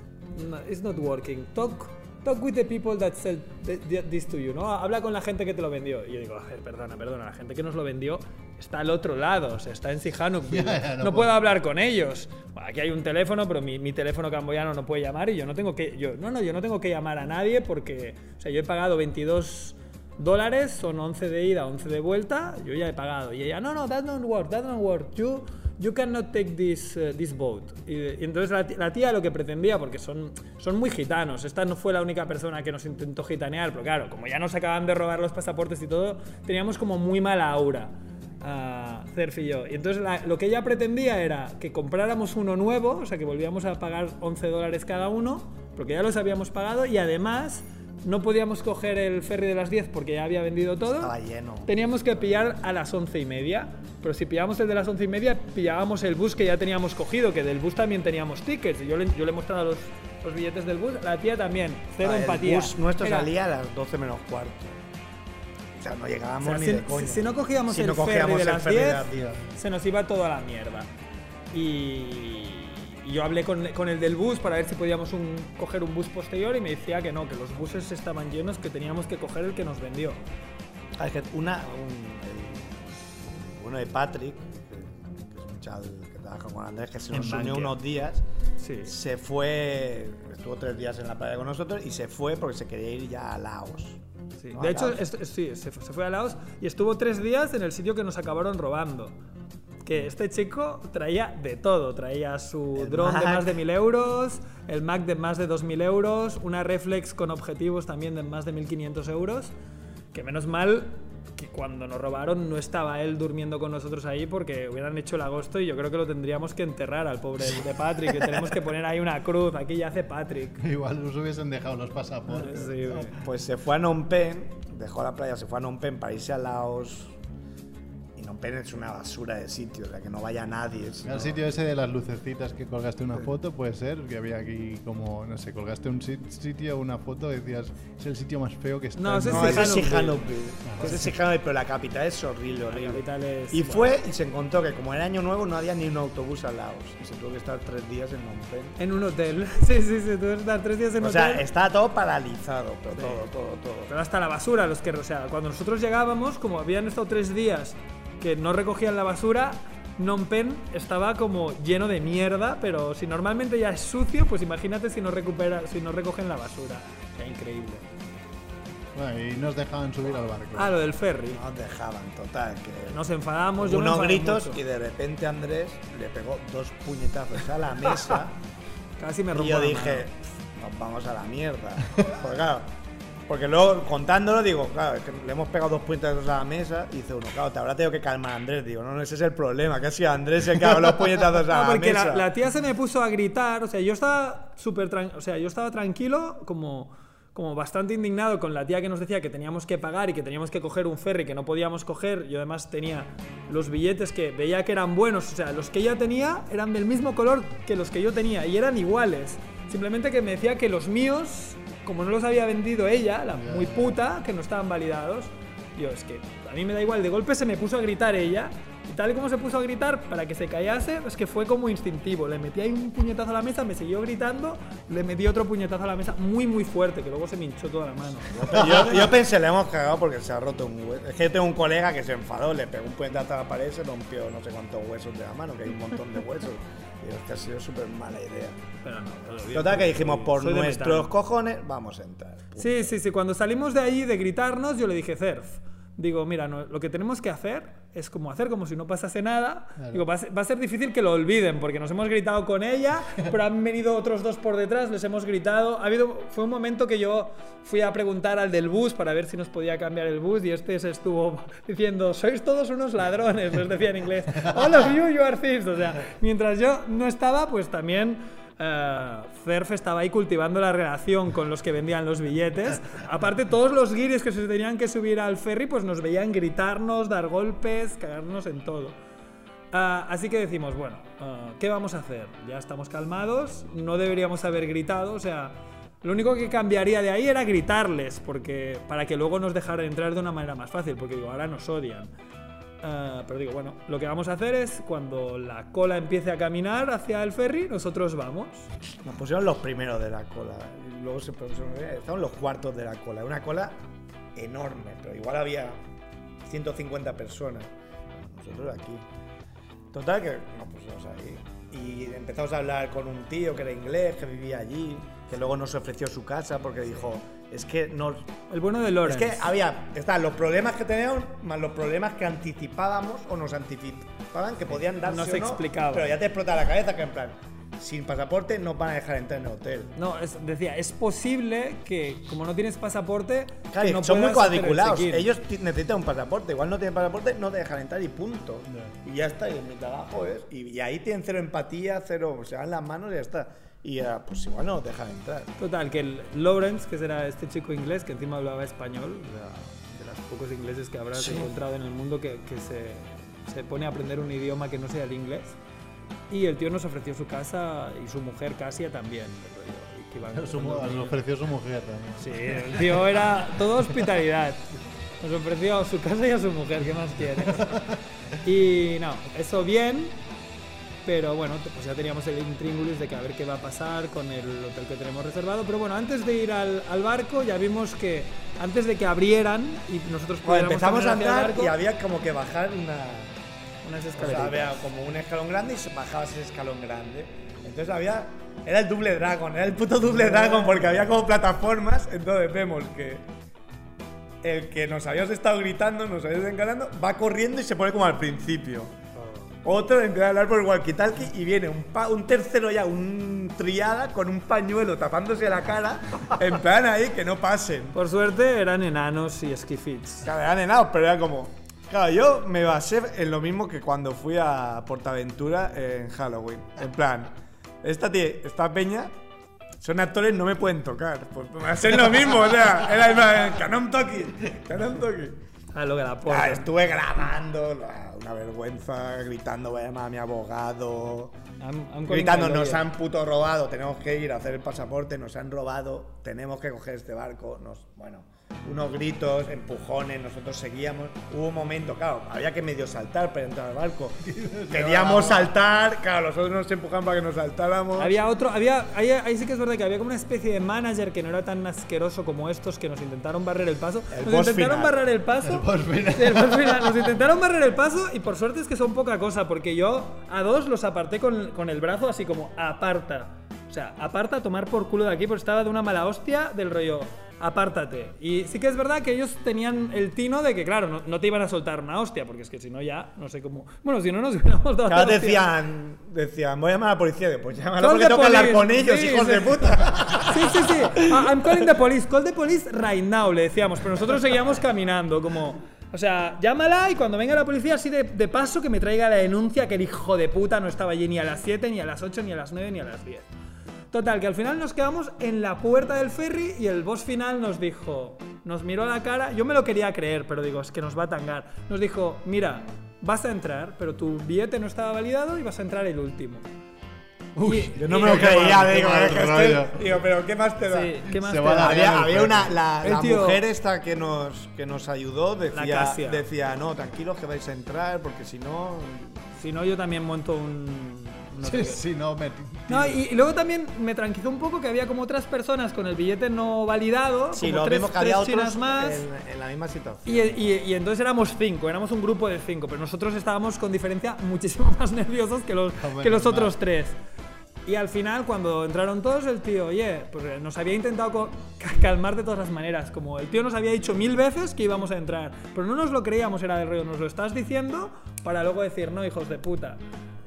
No, it's not working, talk, talk with the people that sell th- th- this to you, ¿no? Habla con la gente que te lo vendió. Y yo digo, ver, perdona, perdona, la gente que nos lo vendió está al otro lado, o sea, está en Sihanoukville. Ya, ya, no no puedo puedo. hablar con ellos. Bueno, aquí hay un teléfono, pero mi, mi teléfono camboyano no puede llamar y yo no tengo que. Yo, no, no, yo no tengo que llamar a nadie porque. O sea, yo he pagado 22 dólares, son 11 de ida, 11 de vuelta. Yo ya he pagado. Y ella, no, no, that don't work, that don't work. You, you cannot take this, uh, this boat. Y, y entonces la, la tía lo que pretendía, porque son, son muy gitanos. Esta no fue la única persona que nos intentó gitanear, pero claro, como ya nos acaban de robar los pasaportes y todo, teníamos como muy mala aura a Cerf y yo. Y entonces la- lo que ella pretendía era que compráramos uno nuevo, o sea que volvíamos a pagar 11 dólares cada uno, porque ya los habíamos pagado y además no podíamos coger el ferry de las 10 porque ya había vendido todo. Estaba lleno. Teníamos que pillar a las 11 y media, pero si pillábamos el de las 11 y media, pillábamos el bus que ya teníamos cogido, que del bus también teníamos tickets. Y yo le, yo le he mostrado los, los billetes del bus, la tía también, cero Ah, empatía. El bus nuestro Era- salía a las 12 menos cuarto. O sea, no o llegábamos sea, ni si, de si- si no cogíamos Si el no ferry cogíamos de las ferry de 10, las 10. se nos iba todo a la mierda. Y, y yo hablé con, con el del bus para ver si podíamos un- coger un bus posterior y me decía que no, que los buses estaban llenos, que teníamos que coger el que nos vendió. Ah, es que una, un- el- uno de Patrick, que, es un chaval que trabaja con Andrés, que se En nos unió unos días, Sí. se fue, estuvo tres días en la playa con nosotros y se fue porque se quería ir ya a Laos. Sí, ¿No? De A hecho, Laos. es- es- sí, se, fue- se fue a Laos y estuvo tres días en el sitio que nos acabaron robando. Que este chico traía de todo. Traía su El dron de más de 1000 euros, el Mac de más de 2000 euros, una reflex con objetivos también de más de 1500 euros. Que menos mal que cuando nos robaron no estaba él durmiendo con nosotros ahí porque hubieran hecho el agosto y yo creo que lo tendríamos que enterrar al pobre de Patrick. Que tenemos que poner ahí una cruz. Aquí ya hace Patrick. Igual nos hubiesen dejado los pasaportes. Sí. Pues se fue a Phnom Penh, dejó la playa, se fue a Phnom Penh para irse a Laos. Es una basura de sitio, o sea, que no vaya nadie. sino- El sitio ese de las lucecitas que colgaste una foto, puede ser, que había aquí como, no sé, colgaste un sit- sitio, una foto y decías, es el sitio más feo que está. No, ese No, es Sihanoukville. Ese es Sihanoukville, pero la capital es horrible, horrible. capital es- y fue y se encontró que como era año nuevo no había ni un autobús a Laos. Y se tuvo que estar tres días en Phnom Penh. En un hotel. Sí, sí, sí. Tuve que estar tres días en O hotel. sea, estaba todo paralizado, pero todo, todo, todo. Pero hasta la basura, los que, o sea, cuando nosotros llegábamos, como habían estado tres días que no recogían la basura, Phnom Penh estaba como lleno de mierda, pero si normalmente ya es sucio, pues imagínate si no recupera, si no recogen la basura. Qué increíble. Bueno, y nos dejaban subir al barco. Ah, lo del ferry. Nos dejaban, total. Que Nos enfadamos, yo unos gritos mucho. y de repente Andrés le pegó dos puñetazos a la mesa. Casi me y rompo yo la dije, mano. nos vamos a la mierda. Porque claro, porque luego contándolo digo, claro, es que le hemos pegado dos puñetazos a la mesa y dice uno, claro, te habrá tenido que calmar a Andrés. Digo, no, no, ese es el problema, que ha sido Andrés el que ha dado los puñetazos a No, la porque mesa. la, la tía se me puso a gritar, o sea, yo estaba súper o sea, yo estaba tranquilo, como, como bastante indignado con la tía que nos decía que teníamos que pagar y que teníamos que coger un ferry que no podíamos coger. Yo además tenía los billetes que veía que eran buenos, o sea, los que ella tenía eran del mismo color que los que yo tenía y eran iguales. Simplemente que me decía que los míos, como no los había vendido ella, la muy puta, que no estaban validados. Yo, es que a mí me da igual, de golpe se me puso a gritar ella. Y tal y como se puso a gritar para que se callase, es que fue como instintivo. Le metí ahí un puñetazo a la mesa, me siguió gritando, le metí otro puñetazo a la mesa muy, muy fuerte, que luego se me hinchó toda la mano. Yo, yo pensé, le hemos cagado porque se ha roto un hueso. Es que tengo un colega que se enfadó, le pegó un puñetazo a la pared, se rompió no sé cuántos huesos de la mano, que hay un montón de huesos. Es que ha sido súper mala idea. Pero no, todo bien. Total que dijimos, por Soy de nuestros metal. cojones, vamos a entrar. Sí, sí, sí. Cuando salimos de allí de gritarnos, yo le dije, Cerf, digo, mira, no, lo que tenemos que hacer es como hacer como si no pasase nada. Digo, va a, ser, va a ser difícil que lo olviden, porque nos hemos gritado con ella, pero han venido otros dos por detrás, les hemos gritado. Ha habido, fue un momento que yo fui a preguntar al del bus para ver si nos podía cambiar el bus y este se estuvo diciendo, sois todos unos ladrones, les decía en inglés. All of you, you are thieves. O sea, mientras yo no estaba, pues también eh, Cerf estaba ahí cultivando la relación con los que vendían los billetes. Aparte, todos los guiris que se tenían que subir al ferry, pues nos veían gritarnos, dar golpes, cagarnos en todo. Ah, así que decimos, bueno, ah, ¿qué vamos a hacer? Ya estamos calmados, no deberíamos haber gritado, o sea, lo único que cambiaría de ahí era gritarles, porque para que luego nos dejaran entrar de una manera más fácil, porque digo, ahora nos odian. Ah, pero digo, bueno, lo que vamos a hacer es cuando la cola empiece a caminar hacia el ferry, nosotros vamos. Nos pusieron los primeros de la cola. Luego se pusieron, estaban los cuartos de la cola. Una cola enorme, pero igual había 150 personas. Nosotros aquí. Total que nos pusimos ahí. Y empezamos a hablar con un tío que era inglés, que vivía allí, que luego nos ofreció su casa porque dijo, es que nos... El bueno de Es Lorenz. que había, estaban los problemas que teníamos más los problemas que anticipábamos o nos anticipaban que podían darse Nos o no, explicaban. Pero ya te explota la cabeza que en plan, sin pasaporte no van a dejar entrar en el hotel. No, es- decía, es posible que como no tienes pasaporte, Claro, no son muy cuadriculados. Ellos necesitan un pasaporte. Igual no tienen pasaporte, no te dejan entrar y punto. Y ya está. Y mi trabajo es. Y, y ahí tienen cero empatía, cero. Se dan las manos y ya está. Y ah, pues igual no nos dejan entrar. Total, que el Lawrence, que era este chico inglés que encima hablaba español, sea, de los pocos ingleses que habrás encontrado en el mundo que, que se, se pone a aprender un idioma que no sea el inglés. Y el tío nos ofreció su casa y su mujer Casia también. que iban niños. ofreció su mujer también. Sí, el tío era todo hospitalidad. Nos ofreció a su casa y a su mujer, ¿qué más quieres? Y no, eso bien, pero bueno, pues ya teníamos el intríngulis de que a ver qué va a pasar con el hotel que tenemos reservado. Pero bueno, antes de ir al, al barco ya vimos que antes de que abrieran y nosotros Bueno, empezamos a andar barco, y había como que bajar una. unas O sea, había como un escalón grande y se bajaba ese escalón grande. Entonces había. Era el double dragon, era el puto double dragon porque había como plataformas. Entonces vemos que. El que nos habíamos estado gritando, nos habíamos encarando, va corriendo y se pone como al principio. Otro empieza a hablar por el walkie-talkie y viene un, pa- un tercero ya, un triada con un pañuelo tapándose la cara, en plan ahí que no pasen. Por suerte eran enanos y skifits. Claro, eran enanos, pero era como. Claro, yo me basé en lo mismo que cuando fui a Portaventura en Halloween. En plan, esta, tía, esta peña son actores, no me pueden tocar. Pues me en lo mismo, o sea, era en plan, Canon Toki, Canon Toki. A lo que la Ah, porra. estuve grabando, ah, una vergüenza, gritando, voy a llamar a mi abogado. Gritando, nos han puto robado, tenemos que ir a hacer el pasaporte, nos han robado, tenemos que coger este barco. Nos, bueno, unos gritos, empujones, nosotros seguíamos. Hubo un momento, claro, había que medio saltar para entrar al barco. Queríamos saltar, claro, nosotros nos empujaban para que nos saltáramos. Había otro, había, ahí, ahí sí que es verdad que había como una especie de manager que no era tan asqueroso como estos que nos intentaron barrer el paso. El nos intentaron final. barrer el paso. El boss final. Sí, el boss final. Nos intentaron barrer el paso y por suerte es que son poca cosa, porque yo a dos los aparté con, con el brazo así como aparta. O sea, aparta, tomar por culo de aquí, porque estaba de una mala hostia del rollo. Apártate. Y sí que es verdad que ellos tenían el tino de que, claro, no, no te iban a soltar una hostia, porque es que si no ya, no sé cómo. Bueno, si no nos hubiéramos dado. Claro, decían, decían, voy a llamar a la policía. Digo, Pues llámala porque tengo que hablar con ellos, Sí, hijos sí. de puta. Sí, sí, sí. Ah, I'm calling the police. Call the police right now, le decíamos. Pero nosotros seguíamos caminando, como. O sea, llámala y cuando venga la policía, así de, de paso, que me traiga la denuncia que el hijo de puta no estaba allí ni a las 7, ni a las 8, ni a las 9, ni a las 10. Total, que al final nos quedamos en la puerta del ferry y el boss final nos dijo, nos miró a la cara, yo me lo quería creer, pero digo, es que nos va a tangar. Nos dijo, mira, vas a entrar, pero tu billete no estaba validado y vas a entrar el último. Uy, Yo no me lo creía, digo, digo, pero ¿qué más te da? Sí, ¿qué más te da? Había, había una, la, tío- mujer esta que nos, que nos ayudó decía, decía, no, tranquilos que vais a entrar porque si no... Si no, yo también monto un... no Sí, no, me. No, y, y luego también me tranquilizó un poco que había como otras personas con el billete no validado, Sí, como lo tres, vimos que había otros más. en, en la misma situación. Y, y- y entonces éramos cinco, éramos un grupo de cinco, pero nosotros estábamos con diferencia muchísimo más nerviosos que los, Hombre, que los otros tres. Y al final, cuando entraron todos, el tío, oye, pues nos había intentado calmar de todas las maneras. Como el tío nos había dicho mil veces que íbamos a entrar, pero no nos lo creíamos, era del rollo, nos lo estás diciendo para luego decir, no, hijos de puta.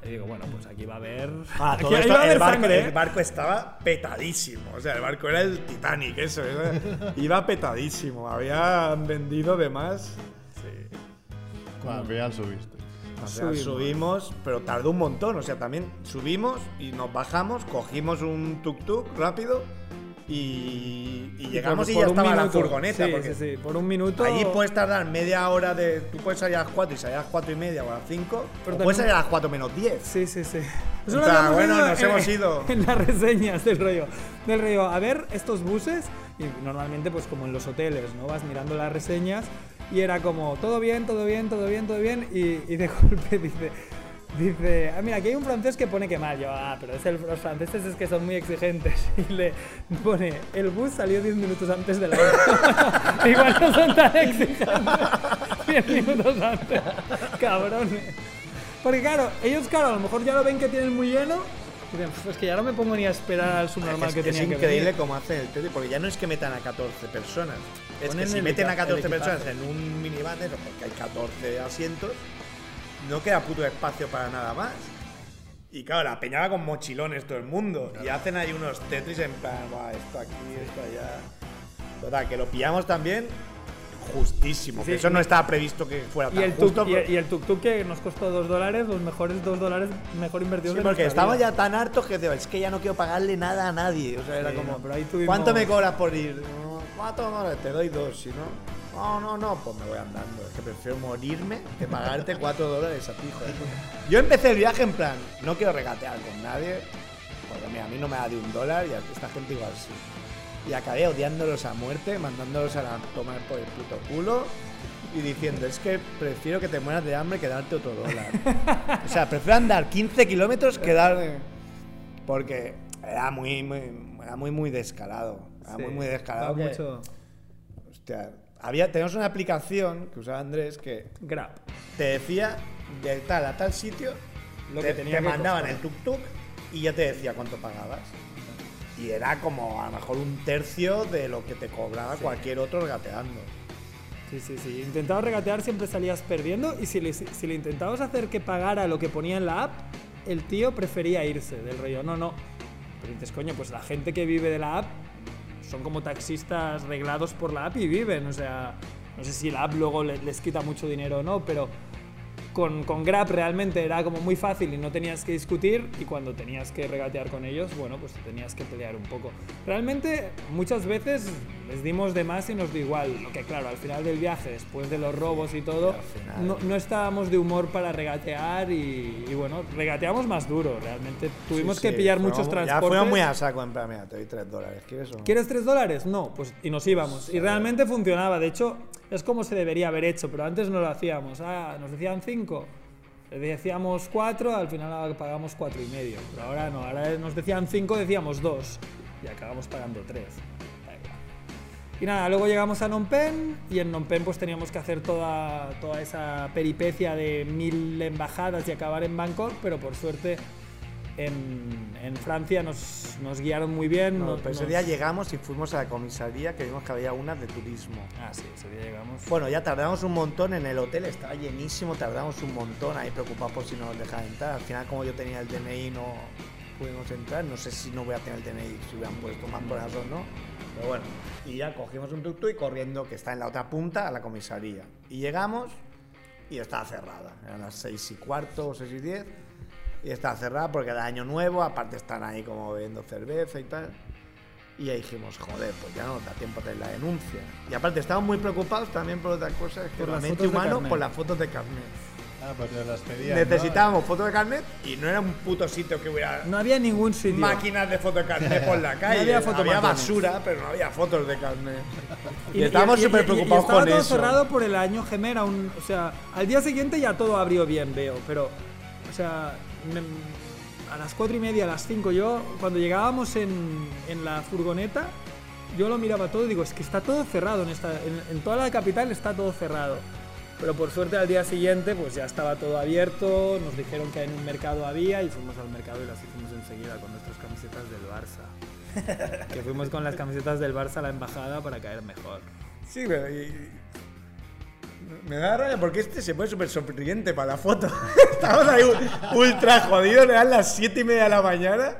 Y digo, bueno, pues aquí va a haber. Ah, aquí todo ahí esto, va a el, barco, sangre, el ¿eh? barco estaba petadísimo. O sea, el barco era el Titanic, eso. era- iba petadísimo. Habían vendido de más. Cuando al final subiste. O sea, Subimos. subimos. pero tardó un montón. O sea, también subimos y nos bajamos, cogimos un tuk-tuk rápido y, y llegamos Por- y ya estaba la minuto. furgoneta. Sí, porque sí, sí, por un minuto. Allí puedes tardar media hora de. Tú puedes salir a las 4 y salir a las 4 y media o a las 5. Pero o puedes salir a las 4 menos 10. Sí, sí, sí. O lo sea, bueno, nos en- hemos ido. En las reseñas del rollo. Del rollo, a ver estos buses. Y normalmente, pues como en los hoteles, ¿no? Vas mirando las reseñas y era como, todo bien, todo bien, todo bien, todo bien. Y, y de golpe dice. Dice, ah, mira, aquí hay un francés que pone que mal. Yo, ah, pero es el- los franceses es que son muy exigentes. Y le pone, el bus salió 10 minutos antes de la hora. Igual no son tan exigentes. 10 minutos antes. Cabrones. Porque claro, ellos claro, a lo mejor ya lo ven que tienen muy lleno. Y dicen, pues que ya no me pongo ni a esperar al subnormal es, que es tenía que increíble cómo hacen el TT, porque ya no es que metan a 14 personas. Es Ponen que si meten a equipa- 14 el personas en un minivan, porque hay 14 asientos, no queda puto espacio para nada más. Y claro, la peña va con mochilones todo el mundo. Y hacen ahí unos Tetris en plan, "Buah, esto aquí, esto allá. Total, que lo pillamos también justísimo. Sí, que eso no estaba previsto que fuera Y tan el, justo. tuk, y, pero- y el tuk-tuk que nos costó 2 dólares, los mejores 2 dólares mejor invertidos Sí, porque vida. ya tan hartos que es que ya no quiero pagarle nada a nadie. O sea, era como, no, pero ahí tuvimos- ¿cuánto me cobras por ir? "No, Cuatro dólares, te doy dos, si no. No, no, no, pues me voy andando. Es que prefiero morirme que pagarte cuatro dólares a ti, puta". Yo empecé el viaje en plan, no quiero regatear con nadie, porque mira, a mí no me da de un dólar y a esta gente igual sí. Y acabé odiándolos a muerte, mandándolos a la tomar por el puto culo y diciendo, es que prefiero que te mueras de hambre que darte otro dólar. o sea, prefiero andar 15 kilómetros que dar... Porque era muy, muy, era muy, muy descarado. Era Sí, muy, muy que- mucho Hostia, había, tenemos una aplicación que usaba Andrés que grab. te decía de tal a tal sitio, Lo te, que tenía te que mandaban costar. el tuk-tuk y ya te decía cuánto pagabas. Y era como a lo mejor un tercio de lo que te cobraba cualquier otro regateando. Sí, sí, sí. Intentabas regatear, siempre salías perdiendo. Y si le, si le intentabas hacer que pagara lo que ponía en la app, el tío prefería irse del rollo. No, no. Pero dices, coño, pues la gente que vive de la app son como taxistas reglados por la app y viven. O sea, no sé si la app luego le- les quita mucho dinero o no, pero con, con Grab realmente era como muy fácil y no tenías que discutir y cuando tenías que regatear con ellos, bueno, pues tenías que pelear un poco. Realmente muchas veces les dimos de más y nos dio igual, lo que claro, al final del viaje, después de los robos y todo, no, no estábamos de humor para regatear y, y bueno, regateamos más duro, realmente tuvimos Sí, que sí, pillar fuimos- muchos Ya transportes. fuimos muy a saco, en plan, mira, te doy 3 dólares, ¿quieres o no? ¿Quieres 3 dólares? No, pues y nos íbamos. Y realmente funcionaba. De hecho, es como se debería haber hecho, pero antes no lo hacíamos. Ah, nos decían 5, les decíamos 4, al final pagamos 4 y medio. Pero ahora no, ahora nos decían 5, decíamos 2 y acabamos pagando 3. Y nada, luego llegamos a Phnom Penh y en Phnom Penh pues teníamos que hacer toda, toda esa peripecia de mil embajadas y acabar en Bangkok, pero por suerte en, en Francia nos, nos guiaron muy bien. No, nos- pero ese nos- día llegamos y fuimos a la comisaría que vimos que había una de turismo. Ah, sí, ese día llegamos. Bueno, ya tardamos un montón en el hotel, estaba llenísimo, tardamos un montón ahí preocupados por si no nos dejaban entrar. Al final, como yo tenía el DNI, no pudimos entrar. No sé si no voy a tener el DNI, si hubieran puesto más brazos o no. Pero bueno, y ya cogimos un tuk y corriendo, que está en la otra punta, a la comisaría. Y llegamos y estaba cerrada. Eran las seis y cuarto o seis y diez. Y estaba cerrada porque era año nuevo, aparte están ahí como bebiendo cerveza y tal. Y ahí dijimos, joder, pues ya no nos da tiempo a hacer la denuncia. Y aparte estábamos muy preocupados también por otra cosa, es que Por realmente humano carnet. por las fotos de carnet. Ah, pues las pedían. ¿no? Necesitábamos fotos de carnet y no era un puto sitio que hubiera No había ningún sitio. máquinas de fotos de carnet por la calle. había había, fotomatones. basura, pero no había fotos de carnet. Y, Y- estábamos y- y- súper y- y preocupados estaba con todo eso. cerrado por el año gemera. Un, o sea, al día siguiente ya todo abrió bien, veo. Pero, o sea, me- a las cuatro y media, a las 5, yo, cuando llegábamos en, en la furgoneta, yo lo miraba todo y digo, es que está todo cerrado. En, esta, en, en toda la capital está todo cerrado. Pero por suerte al día siguiente, pues ya estaba todo abierto. Nos dijeron que en un mercado había y fuimos al mercado y las hicimos enseguida con nuestras camisetas del Barça. que fuimos con las camisetas del Barça a la embajada para caer mejor. Sí, pero. y- me da rabia porque este se pone súper sonriente para la foto. Estamos ahí ultra jodidos, le dan las 7 y media de la mañana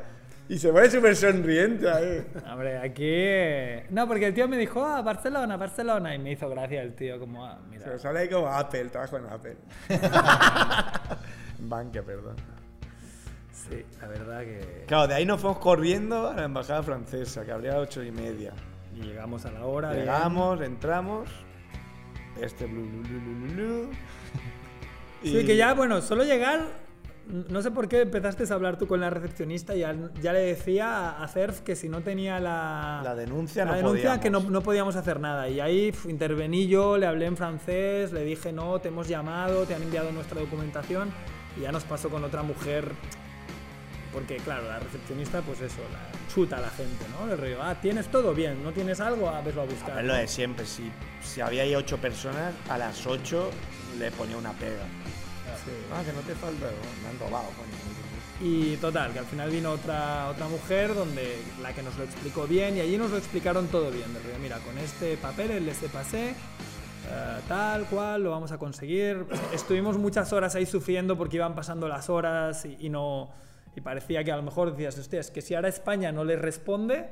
y se pone súper sonriente ahí. Hombre, aquí. eh, No, porque el tío me dijo, ah, Barcelona, Barcelona. Y me hizo gracia el tío, como, ah, mira. Se sale ahí como Apple, trabajo en Apple. Bankia, perdón. Sí, la verdad que. Claro, de ahí nos fuimos corriendo a la embajada francesa, que abría a las 8 y media. Y llegamos a la hora. bien. Llegamos, entramos. Este blu, blu, blu, blu, blu. Sí, que ya, bueno, solo llegar. No sé por qué empezaste a hablar tú con la recepcionista y ya, ya le decía a Cerf que si no tenía la, La denuncia la no denuncia podíamos. que no, no podíamos hacer nada. Y ahí pf, intervení yo, le hablé en francés, le dije no, te hemos llamado, te han enviado nuestra documentación y ya nos pasó con otra mujer. Porque claro, la recepcionista pues eso, la chuta a la gente, ¿no? Le rollo, ah, tienes todo bien, no tienes algo, a verlo a buscar. Es lo de siempre, si, si había ahí 8 personas, a las 8 le ponía una pega. Sí. Ah, que no te falta, me han robado, coño. Y total, que al final vino otra, otra mujer donde la que nos lo explicó bien y allí nos lo explicaron todo bien. De rollo, mira, con este papel, el este pasé, eh, tal cual, lo vamos a conseguir. Estuvimos muchas horas ahí sufriendo porque iban pasando las horas y, y no... Y parecía que a lo mejor decías, hostia, que si ahora España no les responde,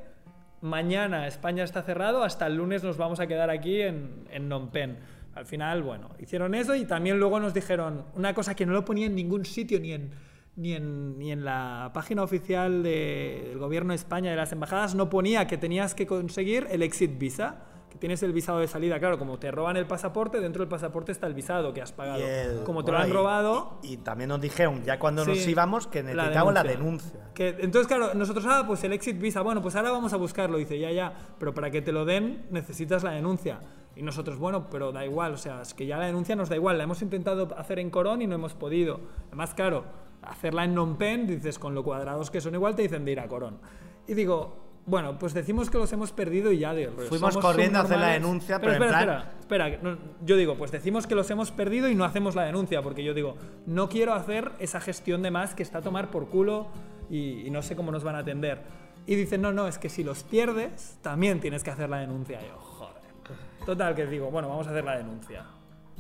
mañana España está cerrado, hasta el lunes nos vamos a quedar aquí en, en Phnom Penh. Al final, bueno, hicieron eso y también luego nos dijeron una cosa que no lo ponía en ningún sitio, ni en, ni en, ni en la página oficial de- del gobierno de España, de las embajadas, no ponía que tenías que conseguir el exit visa, tienes el visado de salida. Claro, como te roban el pasaporte, dentro del pasaporte está el visado que has pagado. El- como te lo han bueno, robado... Y, y también nos dijeron, ya cuando Sí, nos íbamos, que necesitábamos la denuncia. Que, entonces, claro, nosotros, ah, pues el exit visa, bueno, pues ahora vamos a buscarlo. Dice, ya, ya, pero para que te lo den necesitas la denuncia. Y nosotros, bueno, pero da igual, o sea, es que ya la denuncia nos da igual. La hemos intentado hacer en Corón y no hemos podido. Además, claro, hacerla en Phnom Penh, dices, con lo cuadrados que son igual, te dicen de ir a Corón. Y digo, bueno, pues decimos que los hemos perdido y ya, de Fuimos somos corriendo a hacer la denuncia, pero, pero en espera, plan- espera, espera, no, yo digo, pues decimos que los hemos perdido y no hacemos la denuncia, porque yo digo, no quiero hacer esa gestión de más que está a tomar por culo y, y no sé cómo nos van a atender. Y dicen, no, no, es que si los pierdes, también tienes que hacer la denuncia. Y yo, joder. Total, que digo, bueno, vamos a hacer la denuncia.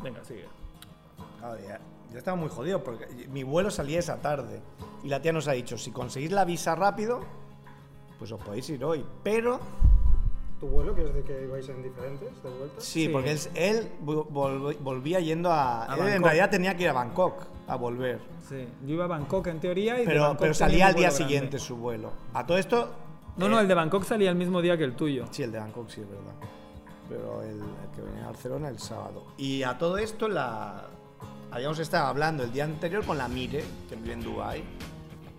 Venga, sigue. Claro, ya, ya estaba muy jodido porque mi vuelo salía esa tarde y la tía nos ha dicho, si conseguís la visa rápido, pues os podéis ir hoy. Pero tu vuelo, que es de que ibais en diferentes de vuelta. Sí, Sí. porque él, él vol- vol- volvía yendo a. A él en Bangkok. realidad tenía que ir a Bangkok a volver. Sí, yo iba a Bangkok en teoría y Pero, Bangkok pero salía al día grande. siguiente su vuelo. A todo esto. No, eh, no, el de Bangkok salía el mismo día que el tuyo. Sí, el de Bangkok sí, es verdad. Pero el, el que venía a Barcelona el sábado. Y a todo esto la habíamos estado hablando el día anterior con la Mire, que vive en Dubai,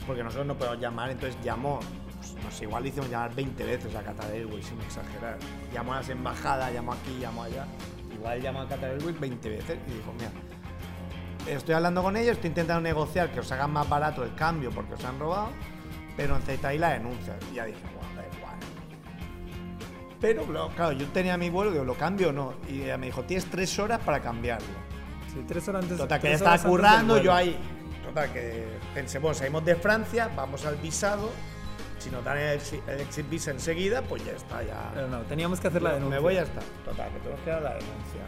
porque nosotros no podemos llamar, entonces llamó, no sé, igual le hicimos llamar 20 veces a Qatar Airways, sin exagerar. Llamó a las embajadas, llamó aquí, llamó allá. Igual llamó a Qatar Airways 20 veces y dijo, mira, estoy hablando con ellos, estoy intentando negociar que os hagan más barato el cambio porque os han robado, pero necesitáis la denuncia. Y ya dije, bueno, da igual. Pero, claro, yo tenía mi vuelo, digo, ¿lo cambio o no? Y ella me dijo, tienes tres horas para cambiarlo. Sí, tres horas antes. Total, que ella estaba currando, yo ahí. Total, que pensé, bueno, salimos de Francia, vamos al visado. Si nos dan el, el exit visa enseguida, pues ya está, ya. Pero no, teníamos que hacer la denuncia. Me voy a estar. Total, que tenemos que dar la denuncia.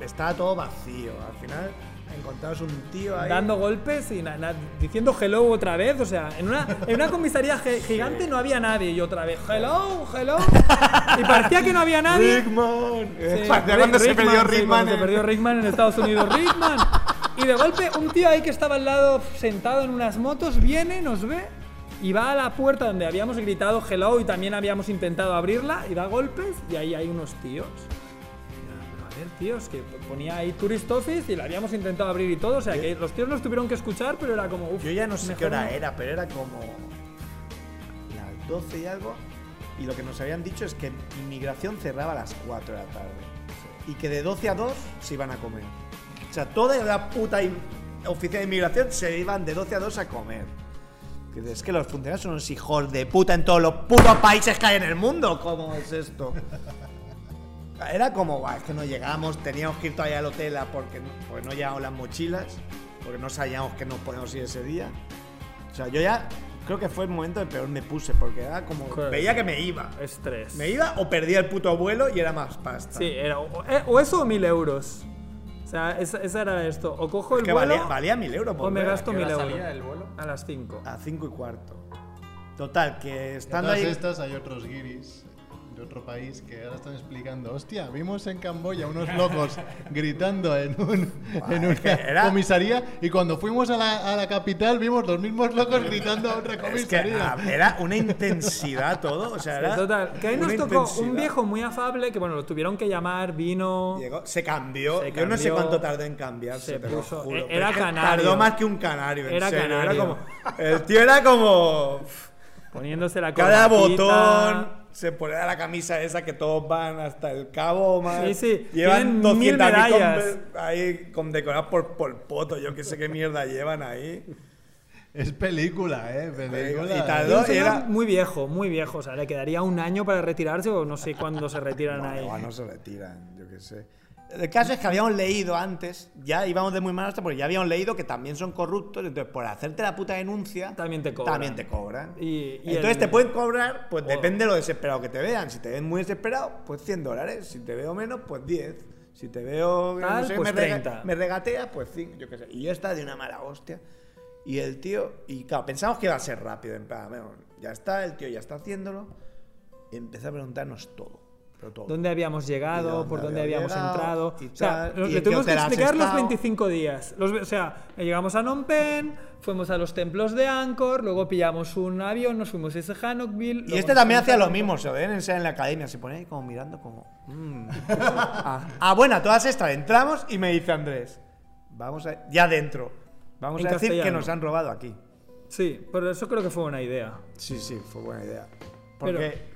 Estaba todo vacío. Al final encontramos un tío ahí. Dando golpes y na- na- diciendo hello otra vez. O sea, en una, en una comisaría gi- gigante no había nadie. Y otra vez, hello, hello. Y parecía que no había nadie. Rickman. Sí, Parecía cuando se Rickman, perdió sí, Rickman. se en- perdió Rickman en Estados Unidos. Rickman. Y de golpe, un tío ahí que estaba al lado, sentado en unas motos, viene, nos ve y va a la puerta donde habíamos gritado hello y también habíamos intentado abrirla y da golpes y ahí hay unos tíos. A ver, tíos, que ponía ahí Tourist Office y la habíamos intentado abrir y todo. O sea, que los tíos nos tuvieron que escuchar, pero era como. Yo ya no sé qué hora no. era, pero era como las 12 y algo. Y lo que nos habían dicho es que inmigración cerraba a las 4 de la tarde. Y que de 12 a 2 se iban a comer. O sea, toda la puta in- oficina de inmigración se iban de 12 a 2 a comer. Es que los funcionarios son unos hijos de puta en todos los putos países que hay en el mundo. ¿Cómo es esto? Era como, "Buah, es que no llegamos, teníamos que ir todavía al hotel porque, no- porque no llevamos las mochilas, porque no sabíamos que nos podíamos ir ese día. O sea, yo ya creo que fue el momento de peor me puse, porque era como, Joder. veía que me iba. Estrés. Me iba o perdía el puto vuelo y era más pasta. Sí, era o, eh, o eso o mil euros. O sea, esa, esa era esto. O cojo Es el que vuelo valía, valía mil euros por o me ver. gasto ¿A qué mil hora euros. salía el vuelo? A las 5. A cinco y cuarto. Total, que En estando todas ahí... estas hay otros guiris de otro país que ahora están explicando, hostia, vimos en Camboya unos locos gritando en, un, en que una era- comisaría y cuando fuimos a la, a la capital vimos los mismos locos gritando a otra Es que comisaría. ah, era una intensidad todo, o sea, era Total, que ahí nos tocó un intensidad. viejo muy afable que, bueno, lo tuvieron que llamar, vino. Llegó- se cambió. Se Yo no sé cambió, cuánto tardó en cambiarse, se te lo puso- juro. e- Pero era que canario. Tardó más que un canario, en Era serio. Era canario. como. El tío era como. Poniéndose la Cada botón. Se ponía la camisa esa que todos van hasta el cabo, más. Sí, sí, Llevan tienen mil 200.000 medallas. con- ahí condecoradas por, por poto. Yo qué sé qué mierda llevan ahí. Es película, eh, película. Y tardó- era- muy viejo, muy viejo. O sea, le quedaría un año para retirarse o no sé cuándo se retiran Bueno, ahí. igual no se retiran, yo qué sé. El caso es que habíamos leído antes, ya íbamos de muy mal hasta porque ya habíamos leído que también son corruptos, entonces por hacerte la puta denuncia También te cobran. También te cobran. Y- y entonces el- te pueden cobrar, pues Oh. depende de lo desesperado que te vean. Si te ven muy desesperado, pues 100 dólares. Si te veo menos, pues 10. Si te veo Tal, pues me, rega- 30. me regatea, pues 5, yo qué sé. Y yo estaba de una mala hostia. Y el tío, y claro, pensamos que iba a ser rápido, en plan, bueno, ya está, el tío ya está haciéndolo. Y empezó a preguntarnos todo. Pero. ¿Dónde habíamos llegado? dónde ¿Por dónde había habíamos llegado, entrado? y O sea, y le tuvimos que explicar los estado. 25 días. Los- o sea, llegamos a Phnom Penh, fuimos a los templos de Angkor, luego pillamos un avión, nos fuimos a ese Hanokville. Y este también hacía lo mismo, se enseñar en la academia, se pone ahí como mirando como... mm. ah, ah, bueno, a todas estas entramos y me dice Andrés, vamos a... Ya dentro, vamos En a decir que nos han robado aquí. Sí, por eso creo que fue una idea. Sí, sí, fue buena idea. Pero- Porque...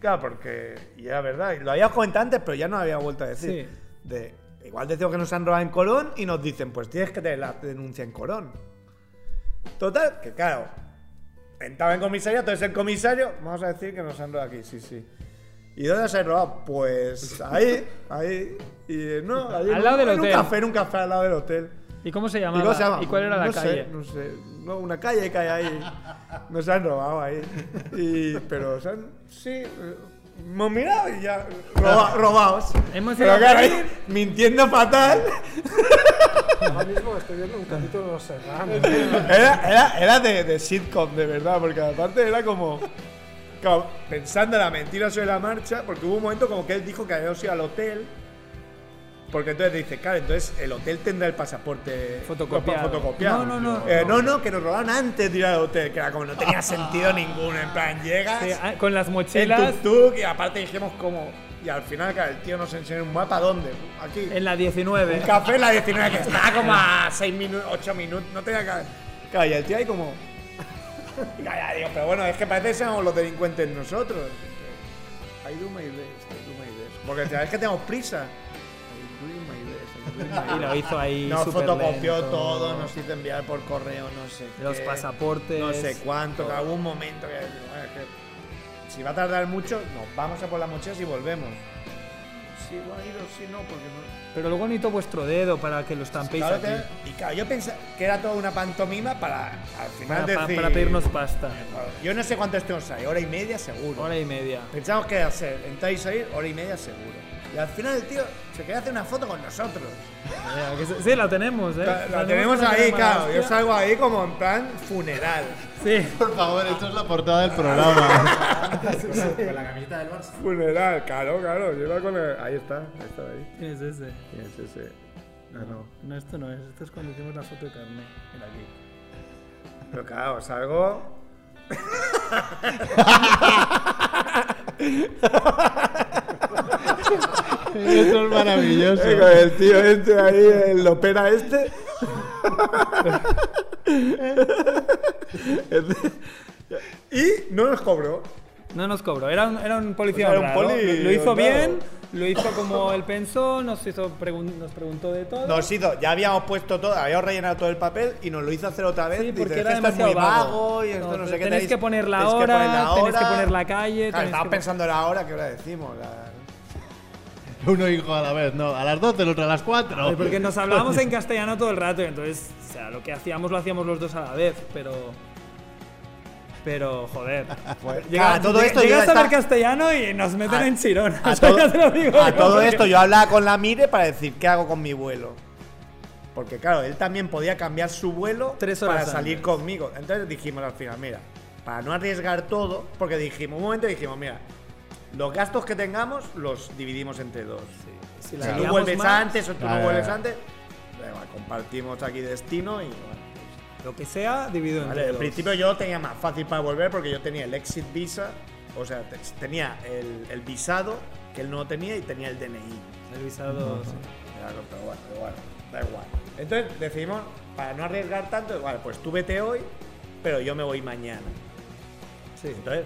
Claro, porque... Y era verdad, lo había comentado antes, pero ya no había vuelto a decir. Sí. De, igual decimos que nos han robado en Colón y nos dicen, pues tienes que tener la denuncia en Colón. Total, que claro, entraba en comisaría, entonces el comisario, vamos a decir que nos han robado aquí, sí, sí. ¿Y dónde nos han robado? Pues ahí, ahí. Y no, ahí en Al lado del en hotel. un café, en un café al lado del hotel. ¿Y cómo se ¿Y llamaba? cómo se llama? ¿Y cuál era la no calle? Sé, no sé, no, una calle que hay ahí. Nos han robado ahí. Y, pero, se han, sí, hemos mirado y ya, roba- robados. Hemos pero claro, ahí, mintiendo fatal. Ahora mismo estoy viendo un capítulo de Los Serranos. Era, era, era de, de sitcom, de verdad, porque aparte era como. claro, pensando en la mentira sobre la marcha, porque hubo un momento como que él dijo que habíamos ido al hotel. Porque entonces dice, claro, entonces el hotel tendrá el pasaporte Fotocopiado. fotocopiado. No, no, no. Eh, no, no, que nos robaron antes de ir al hotel, que era como no tenía sentido ninguno. En plan, llegas Sí, ah, con las mochilas tuk-tuk y aparte dijimos como. Y al final, claro, el tío nos enseñó un mapa, ¿dónde? Aquí. en la 19. Un café en la 19 que está como a 6 minutos, 8 minutos, no tenía que. Claro, y el tío ahí como. Y ya, ya, digo, pero bueno, es que parece que seamos los delincuentes nosotros. My best, I do my best. Porque sabes que tenemos prisa. Y lo hizo ahí. Nos fotocopió lento. todo, nos hizo enviar por correo, no sé. Los qué, pasaportes. No sé cuánto, que algún momento que, si va a tardar mucho, nos vamos a por las mochilas y volvemos. Sí, bueno, ido, sí, no, porque no. Pero luego necesito vuestro dedo para que lo estampéis Claro aquí. y claro, yo pensaba que era toda una pantomima para al final Para, pa- decir. para pedirnos pasta. Yo no sé cuánto estemos ahí, hora y media seguro. Hora y media. Pensamos que iba a ser entrar y salir hora y media seguro. Y al final el tío se quería hacer una foto con nosotros. Se- Sí, la tenemos, ¿eh? La, la tenemos ahí, claro. Yo salgo ahí como en plan funeral. Sí. Por favor, esto es la portada del programa. Con la camiseta del Barça. Funeral, claro, claro. Lleva con el... Ahí está, ahí está ahí. ¿Quién es ese? ¿Quién es ese? Ah, no. No, esto no es. Esto es cuando hicimos la foto de carnet. Mira aquí. Pero claro, salgo. Esto es maravilloso. con el tío este ahí, el opera este. y no nos cobró. No nos cobró, era un, era un policía era un poli Lo, lo hizo honrado. bien, lo hizo como él pensó, nos, hizo pregun- nos preguntó de todo. Nos hizo, ya habíamos puesto todo, habíamos rellenado todo el papel y nos lo hizo hacer otra vez. Sí, Dice, porque "Es era esto es muy demasiado vago vago. y esto no, No, sé qué. tenéis que poner la tenéis que hora, poner la tenéis que hora". poner la calle, Claro, estábamos que- pensando la hora, ¿qué hora decimos? La- Uno hijo a la vez, no. A las 12, el otro a las 4. Ay, Porque nos hablábamos en castellano todo el rato entonces, o sea, lo que hacíamos lo hacíamos los dos a la vez, pero. Pero, joder. Pues, Llega, claro, todo esto llega yo a saber estaba- castellano y nos meten A- en chirón. A todo, digo a todo esto yo hablaba con la Mire para decir qué hago con mi vuelo. Porque claro, él también podía cambiar su vuelo Tres horas para salir antes. conmigo. Entonces dijimos al final, mira, para no arriesgar todo, porque dijimos, un momento dijimos, mira, los gastos que tengamos los dividimos entre dos. Si la Si tú vuelves más, antes o tú no vuelves antes, da igual, compartimos aquí destino y bueno. Lo que sea, dividido Vale, entre en dos. principio yo tenía más fácil para volver porque yo tenía el exit visa, o sea, te- tenía el, el visado que él no tenía y tenía el DNI. El visado. sí. Claro, pero bueno, bueno, da igual. Entonces decidimos, para no arriesgar tanto, vale, pues tú vete hoy, pero yo me voy mañana. Sí. Entonces,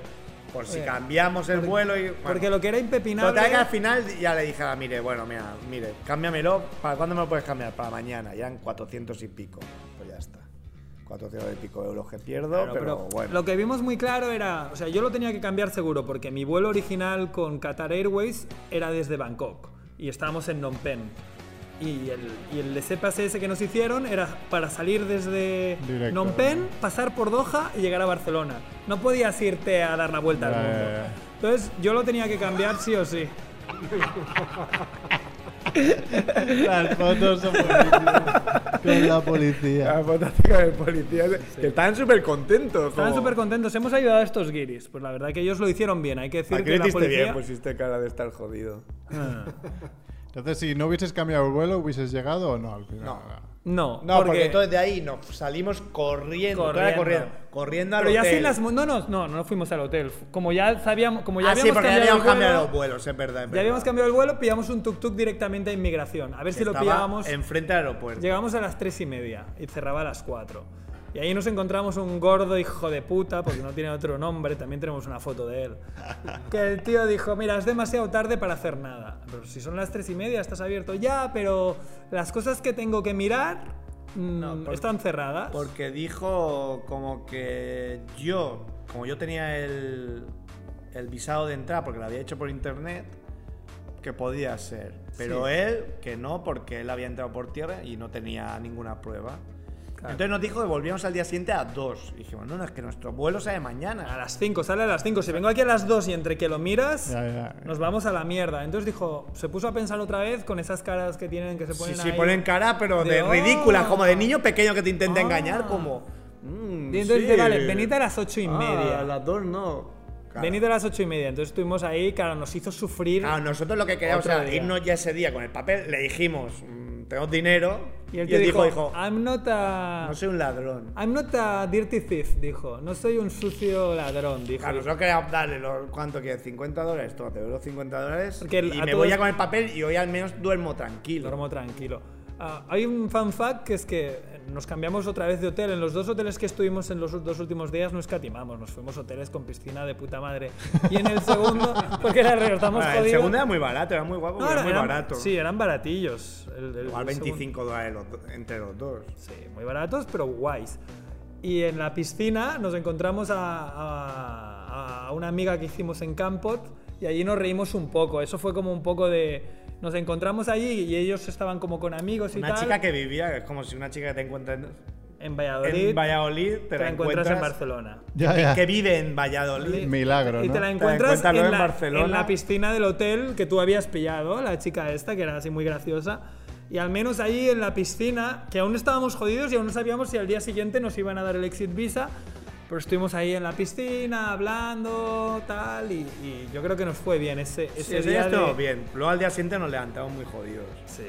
por si Oye, cambiamos el porque- vuelo y. bueno, Porque lo que era impepinable. Total que al final ya le dije a la mire, bueno, mira, mire, cámbiamelo. ¿Para cuándo me lo puedes cambiar? Para mañana, ya en 400 y pico. Pues ya está. 400 y pico euros que pierdo, Claro, pero, pero bueno. Lo que vimos muy claro era, o sea, yo lo tenía que cambiar seguro porque mi vuelo original con Qatar Airways era desde Bangkok y estábamos en Phnom Penh. Y el, y el SPSS que nos hicieron era para salir desde Directo. Phnom Penh, pasar por Doha y llegar a Barcelona. No podías irte a dar la vuelta Ya, al mundo. ya, ya. Entonces yo lo tenía que cambiar sí o sí. Las fotos son. Con la policía. La fotografía del policía, que estaban súper contentos. Estaban como- súper contentos. Hemos ayudado a estos guiris. Pues la verdad que ellos lo hicieron bien. Hay que decir que la policía... bien, pusiste cara de estar jodido. Ah. Entonces, si no hubieses cambiado el vuelo, ¿hubieses llegado o no al final? No. No, No, porque, entonces de ahí nos salimos corriendo, Corriendo. corriendo, corriendo, al Pero ya hotel. sin las... No, no, no, no fuimos al hotel. Como ya sabíamos... Como ya ah, sí, habíamos porque ya cambiado habíamos el cambiado vuelo, los vuelos, es verdad. Ya verdad. habíamos cambiado el vuelo, pillamos un tuk-tuk directamente a inmigración. A ver si lo pillábamos. Enfrente del aeropuerto. Llegamos a las tres y media y cerraba a las 4. Y ahí nos encontramos un gordo hijo de puta, porque no tiene otro nombre, también tenemos una foto de él. Que el tío dijo, mira, es demasiado tarde para hacer nada. Pero si son las tres y media, estás abierto ya, pero las cosas que tengo que mirar mm, No, porque- están cerradas. Porque dijo como que yo, como yo tenía el, el visado de entrada, porque lo había hecho por internet, que podía ser. Pero él, que no, porque él había entrado por tierra y no tenía ninguna prueba. Entonces nos dijo que volvíamos al día siguiente a 2. Y dijimos, no, no, es que nuestro vuelo sale A mañana. las 5, sale a las 5. Si vengo aquí a las 2 y entre que lo miras, Ya, ya. nos vamos a la mierda. Entonces dijo, se puso a pensar otra vez con esas caras que tienen que se Sí, ponen sí, ahí. ponen cara, pero de, de, ridícula, "Oh". como de niño pequeño que te intenta Ah. engañar, como... "Mm, Y entonces sí. dice, vale, venid a las ocho y Ah, media. a las 2 no. Claro. Venid a las ocho y media. Entonces estuvimos ahí, claro, nos hizo sufrir. Nosotros lo que queríamos era día. irnos ya ese día con el papel. Le dijimos, mm, tenemos dinero. y él y él dijo, dijo, I'm not a... no soy un ladrón. I'm not a dirty thief, dijo. No soy un sucio ladrón, dijo. Claro, nosotros queríamos darle los, ¿cuánto quieres? ¿50 dólares? Toma, te doy los 50 dólares. Porque y a me voy ya con el papel y hoy al menos duermo tranquilo. Duermo tranquilo. Ah, hay un fan fact que es que nos cambiamos otra vez de hotel. En los dos hoteles que estuvimos en los dos últimos días no escatimamos. Nos fuimos a hoteles con piscina de puta madre. Y en el segundo, porque era raro, estamos Bueno, el jodidos. segundo era muy barato, era muy guapo, No, pero era muy eran- barato. Sí, eran baratillos. El- el- Igual el segundo- 25 dólares entre los dos. Sí, muy baratos, pero guays. Y en la piscina nos encontramos a, a- a una amiga que hicimos en Campot y allí nos reímos un poco. Eso fue como un poco de... Nos encontramos allí y ellos estaban como con amigos y Una tal. chica que vivía, es como si una chica que te encuentras en, en Valladolid, en Valladolid, te, te la la encuentras en encuentras Barcelona. Ya, ya. que vive en Valladolid. Milagro, Y ¿no? te la Te la encuentras encuentras en, la, Barcelona. en la piscina del hotel que tú habías pillado, la chica esta, que era así muy graciosa. Y al menos ahí en la piscina, que aún estábamos jodidos y aún no sabíamos si al día siguiente nos iban a dar el exit visa, pero estuvimos ahí en la piscina hablando, tal, y, y yo creo que nos fue bien ese, ese Sí, ese día estuvo de- bien. Luego al día siguiente nos levantamos muy jodidos. Sí.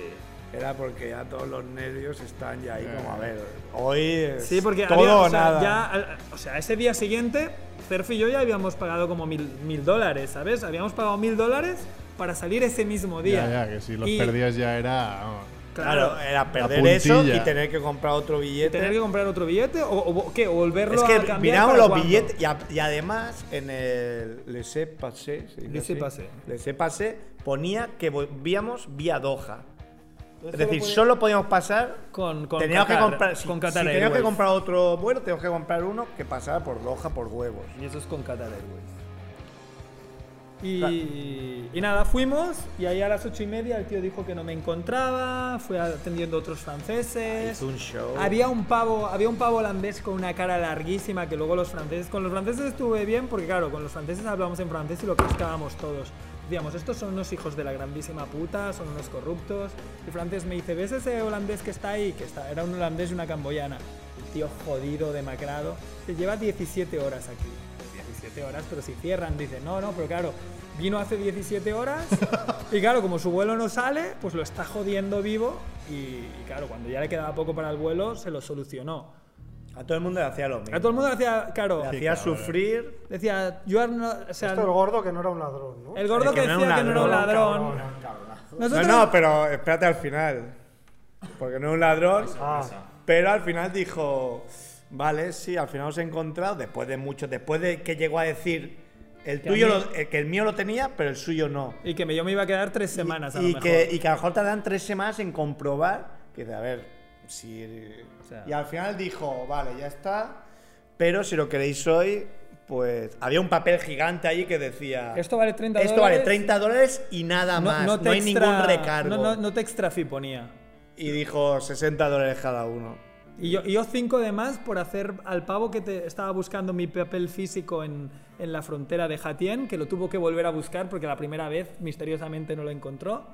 Era porque ya todos los nervios están ya ahí como, a ver, hoy es Sí, porque todo había- o sea, nada. ya, o sea, ese día siguiente, Cerf y yo ya habíamos pagado como mil, mil dólares, ¿sabes? Habíamos pagado mil dólares para salir ese mismo día. Ya, ya, que si los Y- perdías ya era. vamos. Claro, era perder eso y tener que comprar otro billete. tener que comprar otro billete o, o- ¿qué? o volverlo Es a que cambiar miramos para los billetes y, a- y además en el Laissez Passer, ¿se dice Laissez así? passer. Laissez Passer ponía que volvíamos vía Doha. Es decir, solo podíamos pasar. con, con teníamos Qatar, que comprar, si, con si Qatar teníamos que comprar otro vuelo, teníamos que comprar uno que pasara por Doha por huevos. Y eso es con Qatar Airways. Y, y nada, fuimos y ahí a las ocho y media el tío dijo que no me encontraba, fue atendiendo a otros franceses. Hizo un show. Había un pavo, había un pavo holandés con una cara larguísima que luego los franceses, con los franceses estuve bien porque claro, con los franceses hablábamos en francés y lo pescábamos todos. Decíamos, estos son unos hijos de la grandísima puta, son unos corruptos. Y francés me dice, ¿ves ese holandés que está ahí? Que está, era un holandés y una camboyana. El tío jodido, demacrado. Se lleva 17 horas aquí. 17 horas, pero si cierran, dice, no, no, pero claro, vino hace 17 horas y claro, como su vuelo no sale, pues lo está jodiendo vivo y, y claro, cuando ya le quedaba poco para el vuelo, se lo solucionó. A todo el mundo le hacía lo mismo. A todo el mundo le hacía, claro, le hacía sufrir. decía, you are not- o sea, Esto el gordo que no era un ladrón, ¿no? el gordo El que, que no decía que no era un ladrón, ladrón. cabrón. Nosotros- No, no, pero espérate al final. Porque no es un ladrón. Ah, Pero al final dijo, vale, sí, al final os he encontrado, después de mucho, después de que llegó a decir, el Que tuyo, lo- eh, que el mío lo tenía, pero el suyo no. Y que yo me iba a quedar tres semanas a lo y, mejor. que, y que a lo mejor tardan tres semanas en comprobar, que de a ver, si... O sea- y al final dijo, vale, ya está, pero si lo queréis hoy, pues había un papel gigante ahí que decía... Esto vale 30 Esto vale dólares. 30 dólares y nada más, no, te hay extra- ningún recargo. No, no, no te extra fee ponía. Y dijo 60 dólares cada uno. Y yo, y yo cinco de más por hacer al pavo que te estaba buscando mi papel físico en, en la frontera de Jatien, que lo tuvo que volver a buscar porque la primera vez misteriosamente no lo encontró.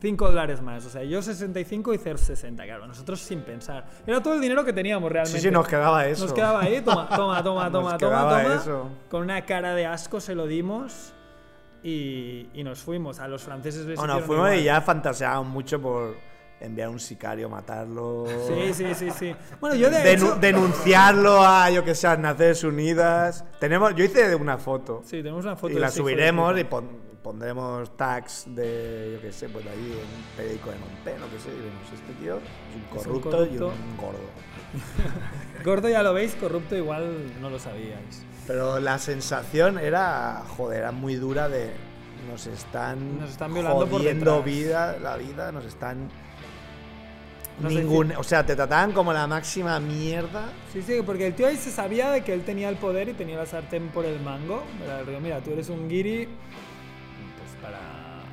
5 dólares más, o sea, yo 65 y Cerf 60, claro, nosotros sin pensar. Era todo el dinero que teníamos realmente. Sí, sí, nos quedaba eso. Nos quedaba ahí, toma, toma, toma, Nos toma, toma, toma. eso. Con una cara de asco se lo dimos y, y nos fuimos. A los franceses les Bueno, fuimos igual. y ya fantaseábamos mucho por enviar un sicario, matarlo. Sí, sí, sí, sí. Bueno, yo de Denu- hecho... denunciarlo a, yo que sé, a Naciones Unidas. Tenemos, yo hice una foto. Sí, tenemos una foto y de la de subiremos y pon- pondremos tags de, yo que sé, pues ahí en un periódico de Monté, lo que sé, y diremos, este tío es un Es un corrupto, y un gordo. Gordo ya lo veis, corrupto igual no lo sabíais. Pero la sensación era, joder, era muy dura de nos están, Nos están violando jodiendo vida, la vida, nos están Nos ningún, o sea, te trataban como la máxima mierda. Sí, sí, porque el tío ahí se sabía de que él tenía el poder y tenía la sartén por el mango. Mira, tú eres un guiri, pues para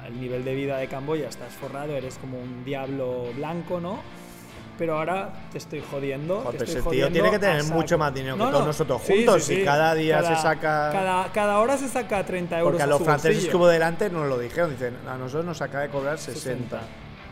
el nivel de vida de Camboya estás forrado, eres como un diablo blanco, ¿no? Pero ahora te estoy jodiendo. Joder, te estoy ese tío jodiendo tiene que tener mucho más dinero que todos nosotros juntos, y cada día se saca- Cada, cada hora se saca 30 euros. Porque a los franceses que hubo delante nos lo dijeron, dicen, a nosotros nos acaba de cobrar 60.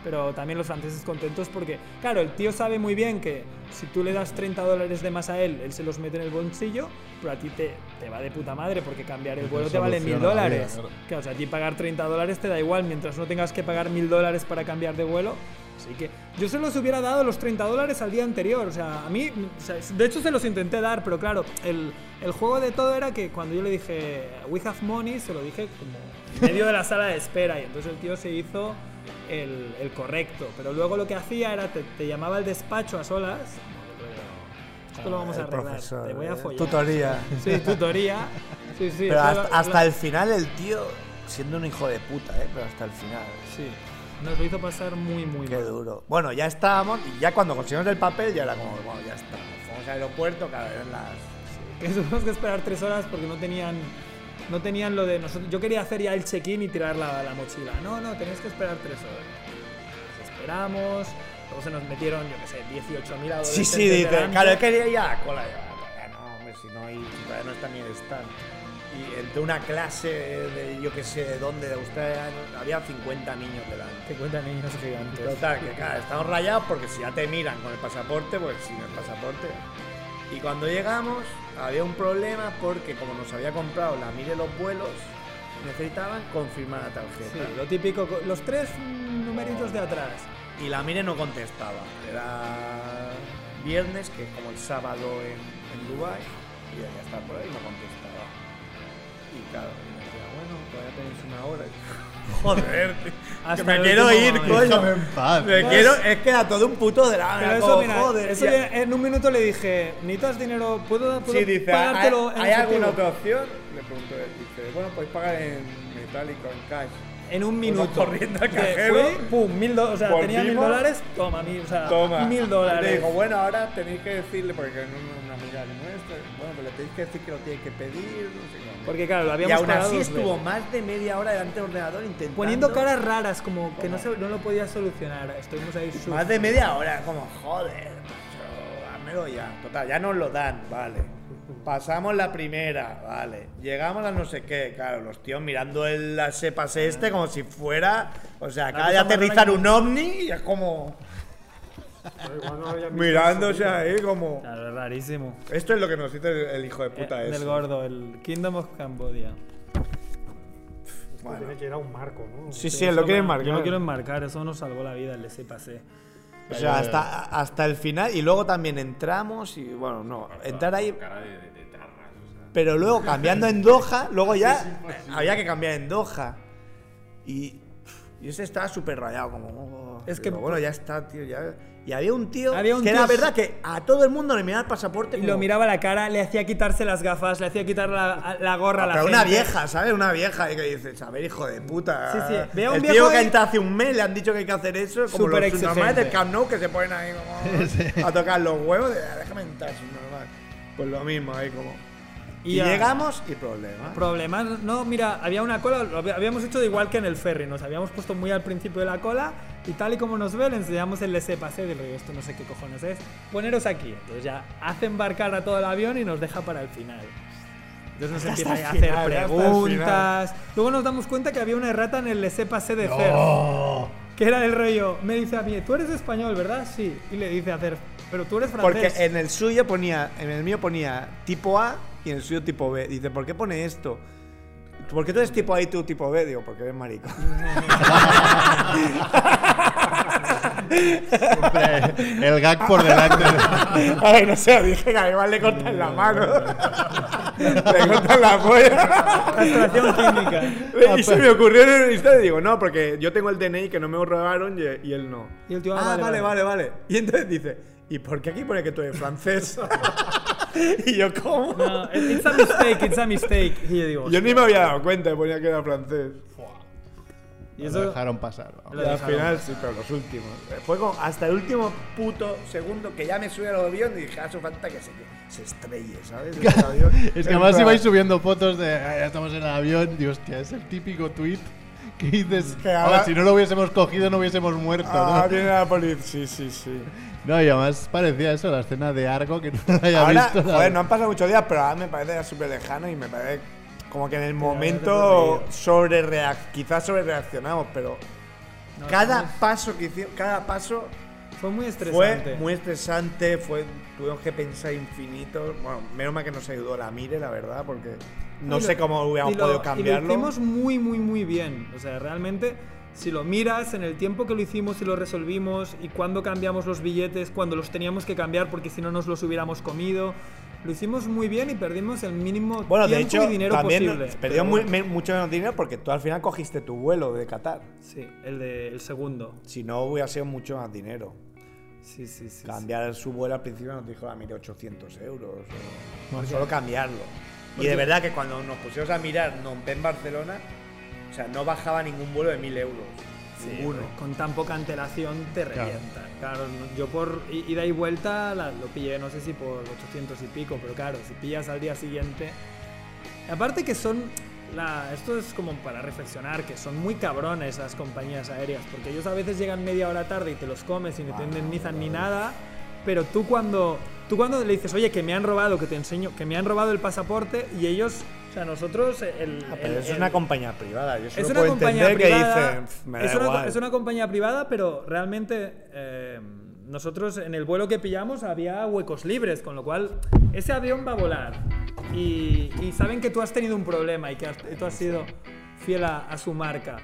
Pero también los franceses contentos porque, claro, el tío sabe muy bien que si tú le das 30 dólares de más a él, él se los mete en el bolsillo, pero a ti te, te va de puta madre porque cambiar el vuelo te vale mil dólares. claro. Claro, o sea, a ti pagar 30 dólares te da igual mientras no tengas que pagar mil dólares para cambiar de vuelo. Así que yo se los hubiera dado los 30 dólares al día anterior. O sea, a mí, o sea, de hecho se los intenté dar, pero claro, el, el juego de todo era que cuando yo le dije We have money, se lo dije como en medio de la sala de espera. Y entonces el tío se hizo el, el correcto. Pero luego lo que hacía era te, te llamaba al despacho a solas. Esto lo vamos a arreglar. profesor, Te voy a eh, follar. Tutoría. Sí, tutoría. Sí, sí. Pero hasta, hasta el final el tío siendo un hijo de puta, ¿eh? Pero hasta el final. Sí. Nos lo hizo pasar muy, muy Qué mal. duro. Bueno, ya estábamos y ya cuando conseguimos el papel ya era como, bueno, ya está. Fuimos al aeropuerto, claro, eran las... que tuvimos que esperar tres horas porque no tenían no tenían lo de nosotros yo quería hacer ya el check-in y tirar la, la mochila no no tenéis que esperar tres horas Nos esperamos luego se nos metieron yo qué sé 18.000 adolescentes Sí, sí, dice, claro, él quería ir a la cola. Yo, "Ah, no, hombre, si no, hay, todavía no está ni el stand. Y entre una clase de yo qué sé de dónde, de Australia, había 50 niños delante. 50 niños gigantes Total, que claro, estamos rayados porque si ya te miran con el pasaporte, pues sin el pasaporte. Y cuando llegamos, había un problema porque como nos había comprado la mire los vuelos, necesitaban confirmar la tarjeta. Sí, lo típico co- los tres numeritos de atrás Y la mire no contestaba. Era viernes, que es como el sábado en, en Dubai y ella estaba por ahí y no contestaba. Y claro, y me decía, bueno, todavía tenéis una hora. Joder, que me quiero ir, coño. Me Pues- quiero, es que era todo un puto drama. pero eso mira joder, eso en un minuto le dije necesitas dinero puedo, puedo Sí, dice, ¿hay, pagártelo en ¿hay alguna efectivo?". otra opción? Le pregunto él. Dice, bueno, podéis pagar en metálico, en cash. en un Fuimos minuto corriendo al cajero. fui, pum mil do- o sea tenía mil dólares toma mil o sea Toma. mil dólares Le dijo, bueno, ahora tenéis que decirle, porque no es una amiga nuestra, bueno, pues le tenéis que decir que lo tiene que pedir, no sé cómo. Porque claro lo y habíamos aún pagado así estuvo más de media hora delante del ordenador intentando. poniendo caras raras como que no, se, no lo podía solucionar estuvimos ahí su- Más de media hora, como, joder, macho, házmelo ya. Total, ya nos lo dan, vale. Pasamos la primera, vale. Llegamos a no sé qué, claro, los tíos mirando el sepase este como si fuera. O sea, acaba de aterrizar un ovni y es como. No mirándose ahí como. Claro, es rarísimo Esto es lo que nos dice el, el hijo de puta Eh, ese. del gordo el Kingdom of Cambodia Esto Tiene que ir a un marco, ¿no? Sí, sí, Sí, él lo quiere me- marcar. yo lo quiero enmarcar eso nos salvó la vida ese pase O sea, hasta, hasta el final. Y luego también entramos y bueno, no. Entrar ahí. Cara de, de, de tarras, o sea. Pero luego cambiando en Doha, luego ya había que cambiar en Doha. Y, y ese estaba súper rayado, como. oh, Es que- digo, bueno, ya está, tío. Ya. Y había un tío Había un que tío- era verdad que a todo el mundo le miraba el pasaporte. y como- lo miraba a la cara le hacía quitarse las gafas le hacía quitar la, la gorra a la Pero una gente. vieja, ¿sabes? Una vieja y que dices, a ver, hijo de puta. Sí, sí, veo un el viejo tío que entra hace un mes le han dicho que hay que hacer eso, como Súper los normales del. Camp Nou que se ponen ahí como a tocar los huevos. De, "Ah, déjame entrar, es normal. Pues lo mismo, ahí como. Y, Y a- llegamos y problema. Problemas, no, mira, había una cola, habíamos hecho de igual que en el ferry, nos habíamos puesto muy al principio de la cola y tal y como nos ve, le enseñamos el ese pase le digo, esto no sé qué cojones es, poneros aquí. Entonces ya hace embarcar a todo el avión y nos deja para el final. Entonces nos Hasta empieza el a final, hacer el preguntas. Luego nos damos cuenta que había una errata en el ese pase de CERF. Que era el rollo, me dice a mí, tú eres español, ¿verdad? Sí. Y le dice a CERF, pero tú eres Porque francés. en el suyo ponía, en el mío ponía tipo A y en el suyo tipo B. Dice, ¿por qué pone esto? ¿Por qué tú eres tipo A y tú tipo B? Digo, porque eres marico. Siempre el gag por delante. Ay, no sé, dije que igual le cortan la mano. le cortan la polla. Castración química. y se me ocurrió en el instante. Digo, no, porque yo tengo el DNI que no me robaron y, y él no. Y el tío, ah, ah, vale. vale, vale. Y entonces dice, ¿y por qué aquí pone que tú eres francés? y yo, ¿cómo? No, it's a mistake, it's a mistake. Y yo digo, Yo ni me había dado cuenta de ponía que era francés. y Lo eso, dejaron pasar. Lo Y al dejaron. final sí, pero los últimos. Fue como hasta el último puto segundo que ya me subí al avión y dije, hace falta que se, se estrelle, ¿sabes? Avión. Es que además ibais subiendo fotos de "Ah, ya estamos en el avión. Dios, hostia, es el típico tweet que dices, Que "Ah, ahora- si no lo hubiésemos cogido no hubiésemos muerto. Ah, ¿no? viene la policía. Sí, sí, sí. No, y además parecía eso, la escena de Argo que no la haya Ahora, visto. la- joder, no han pasado muchos días, pero ahora me parece ya súper lejano y me parece como que en el momento sobre quizás sobre reaccionamos, pero No, cada estamos- paso que hicimos, cada paso Fue muy estresante. fue muy estresante, fue, tuvimos que pensar infinito. Bueno, menos mal que nos ayudó la Mire, la verdad, porque no Y sé lo- cómo hubiéramos y lo- podido Y cambiarlo. lo hicimos muy, muy, muy bien. O sea, realmente, si lo miras en el tiempo que lo hicimos y lo resolvimos, y cuando cambiamos los billetes, cuando los teníamos que cambiar porque si no nos los hubiéramos comido, lo hicimos muy bien y perdimos el mínimo Bueno, de tiempo hecho, y dinero también posible. perdimos muy- me- mucho menos dinero porque tú al final cogiste tu vuelo de Qatar. Sí, el, de, el segundo. Si no, hubiera sido mucho más dinero. Sí, sí, sí. sí. Cambiar su vuelo al principio nos dijo la mire 800 euros. o- solo cambiarlo. Y de verdad que cuando nos pusimos a mirar Nompe en Barcelona, o sea, no bajaba ningún vuelo de 1000 euros. Sí, ninguno. Con tan poca antelación te revienta. Claro, yo por ida y vuelta la- lo pillé, no sé si por 800 y pico, pero claro, si pillas al día siguiente. Aparte que son. La, esto es como para reflexionar, que son muy cabrones las compañías aéreas, porque ellos a veces llegan media hora tarde y te los comes y no te indemnizan ni nada, pero tú cuando, tú cuando le dices, oye, que me han robado, que te enseño, que me han robado el pasaporte, y ellos, o sea, nosotros. El, Ah, pero el- es el- una compañía privada. Yo es una puedo compañía privada. dicen, "Pf, me da es, una, igual". es una compañía privada, pero realmente eh, nosotros en el vuelo que pillamos había huecos libres, con lo cual ese avión va a volar. Y, y saben que tú has tenido un problema y que has- tú has sido fiel a, a su marca.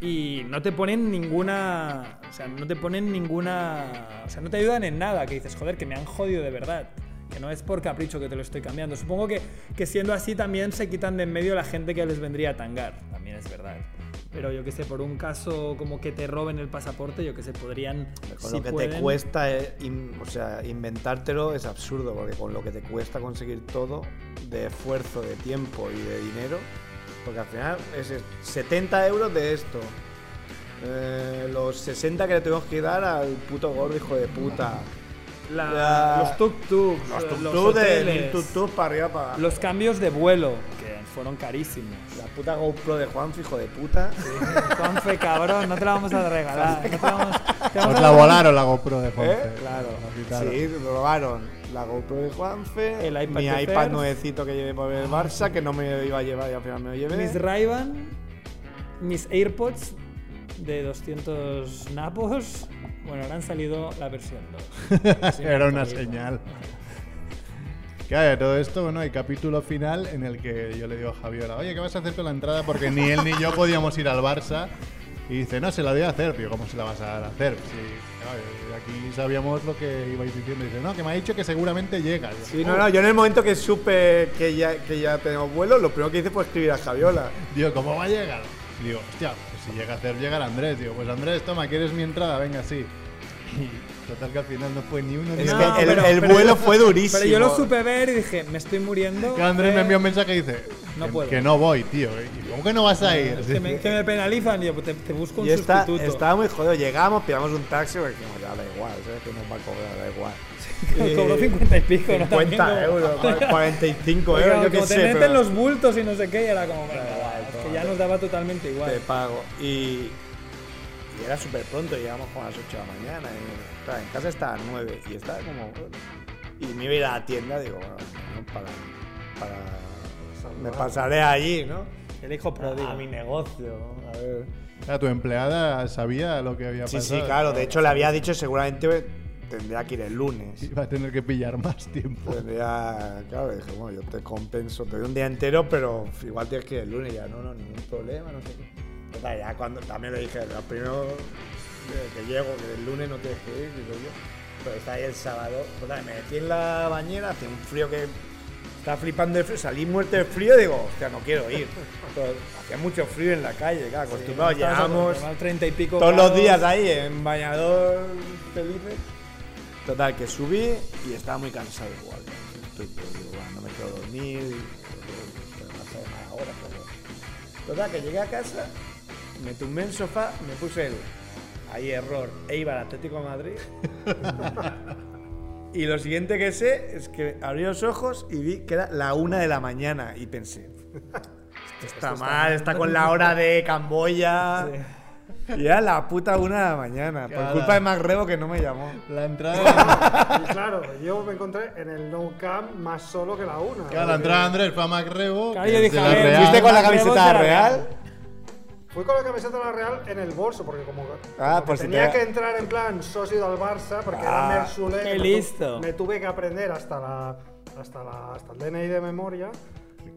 Y no te ponen ninguna. O sea, no te ponen ninguna. O sea, no te ayudan en nada. Que dices, joder, que me han jodido de verdad. Que no es por capricho que te lo estoy cambiando. Supongo que, que siendo así también se quitan de en medio la gente que les vendría a tangar. También es verdad. Pero yo que sé, por un caso como que te roben el pasaporte, yo que sé, podrían. Con si lo que te cuesta, eh, in- o sea, inventártelo es absurdo, porque con lo que te cuesta conseguir todo, de esfuerzo, de tiempo y de dinero, porque al final es es 70 euros de esto, eh, los 60 que le tuvimos que dar al puto gordo hijo de puta, la- La- los tuk-tuk, los eh, tuk-tuk de hoteles, mil tuk-tuk para arriba para abajo. los cambios de vuelo, que fueron carísimos. La puta GoPro de Juan, hijo de puta. Juanfe, cabrón, no te la vamos a regalar. no te la vamos- te vamos Os a la regalar volaron la GoPro de Juanfe. ¿Eh? Claro. Sí, robaron la GoPro de Juanfe, El iPad mi de iPad Fer. nuevecito que llevé por el Barça, que no me iba a llevar y al final me lo llevé. Mis ray mis AirPods de 200 napos. Bueno, ahora han salido la versión 2. Era una señal. Claro, de todo esto, bueno, hay capítulo final en el que yo le digo a Javiola, oye, ¿qué vas a hacer con la entrada? Porque ni él ni yo podíamos ir al Barça. Y dice, no, se la voy a hacer. Digo, ¿cómo se la vas a hacer? Sí, aquí sabíamos lo que ibais diciendo. Dice, no, que me ha dicho que seguramente llega. Digo, Sí, no, no, yo en el momento que supe que ya, que ya tenemos vuelo, lo primero que hice fue escribir a Javiola. Digo, ¿cómo va a llegar? Digo, hostia, si llega a hacer llegar Andrés. Digo, pues Andrés, toma, ¿quieres mi entrada? Venga, sí. Y total que al final no fue ni uno ni otro. el, pero- el pero vuelo yo- fue durísimo. Pero yo lo supe ver y dije, me estoy muriendo. Que Andrés me eh, envió un mensaje y dice, No que, puedo. que no voy, tío. ¿Cómo que no vas a ir? Que me, que me penalizan, yo, pues te, te busco un Y está, sustituto. estaba muy jodido. Llegamos, pillamos un taxi, porque ya da igual, ¿sabes? Que nos va a cobrar, da igual. Me cobró 50 y pico, ¿no? 50 También como- euros, 45 Porque euros, yo qué te meten pero los bultos y no sé qué, y era como, que ya nos daba totalmente igual. te pago. Y, y era súper pronto, llegamos como a las 8 de la mañana. Y, claro, en casa estaba a las 9 y estaba como. Y me iba a ir a la tienda, digo, bueno, no, para. para me pasaré allí, ¿no? El hijo pródigo. A mi negocio, a ver. O sea, tu empleada sabía lo que había Sí, pasado. sí, claro. De hecho, le había dicho seguramente tendría que ir el lunes. Iba a tener que pillar más tiempo. Tendría, claro, dije, bueno, yo te compenso, te doy un día entero, pero igual tienes que ir el lunes. Ya, no, no, ningún problema, no sé qué. Total, ya cuando también le dije, lo primero que llego, que el lunes no tienes que ir, digo yo. Pero está ahí el sábado. Total, me metí en la bañera, hacía un frío que. Estaba flipando de frío, salí muerto de frío y digo, hostia, no quiero ir. Hacía mucho frío en la calle, claro, acostumbrados, llegamos Llevamos 30 y pico todos los días ahí en bañador felices. Total, que subí y estaba muy cansado igual. Estoy, digo, bueno, no me quiero dormir. pero Total, que llegué a casa, me tumbé en el sofá, me puse el. Ahí error, Eibar Atlético de Madrid. y lo siguiente que sé es que abrí los ojos y vi que era la una de la mañana y pensé. Esto está mal, está con la hora de Camboya. Y era la puta una de la mañana. Por culpa de Mac Rebo que no me llamó. La entrada, Y claro, yo me encontré en el No Camp más solo que la una. claro, la entrada de Andrés fue a Macrebo. Claro, yo dije, de a la ver, Real. ¿Fuiste con la camiseta real? Fui con la camiseta de la Real en el bolso, porque como, Ah, como pues que si tenía te- que entrar en plan socio del Barça, porque Ah, era Mersulé. me listo. Me tuve que aprender hasta, la, hasta, la, hasta el DNI de memoria.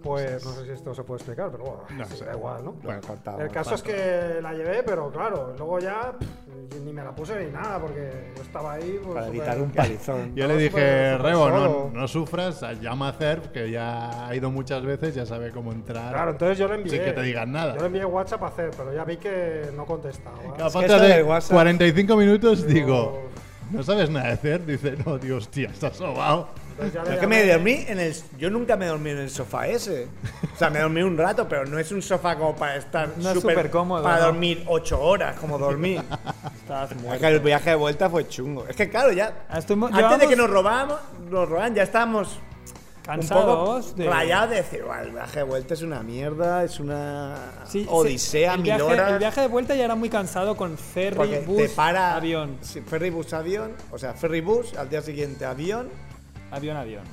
Pues no sé si esto se puede explicar, pero bueno, No sí, sé. da igual, ¿no? Bueno, cortamos, el caso es que la llevé, pero claro, luego ya pff, ni me la puse ni nada, porque yo estaba ahí. pues, Para evitar un palizón. Yo le dije, Rebo, no, solo". no sufras, llama a Cerf, que ya ha ido muchas veces, ya sabe cómo entrar. Claro, entonces yo le envié. Sin que te digan nada. Yo le envié WhatsApp a hacer, pero ya vi que no contestaba. A que falta de del WhatsApp- 45 minutos digo, ¿no sabes nada de Cerf? Dice, no, tío, hostia, estás sobao. Entonces ya le Yo es que llamé. me dormí en el. Yo nunca me dormí en el sofá ese. O sea, me dormí un rato, pero no es un sofá como para estar. No es súper- supercómodo, Para ¿no? dormir ocho horas, como dormí. Estabas Es muerto. que el viaje de vuelta fue chungo. Es que, claro, ya. Ah, antes de llevamos- que nos robamos, nos roban, ya estábamos. Cansados un de- poco rayados de decir, "Buah, el viaje de vuelta es una mierda, es una Sí, sí, odisea, el mil viaje, horas. El viaje de vuelta ya era muy cansado con ferry, porque bus, te para. avión. sí, ferry, bus, avión. O sea, ferry, bus, al día siguiente avión. Avión, avión.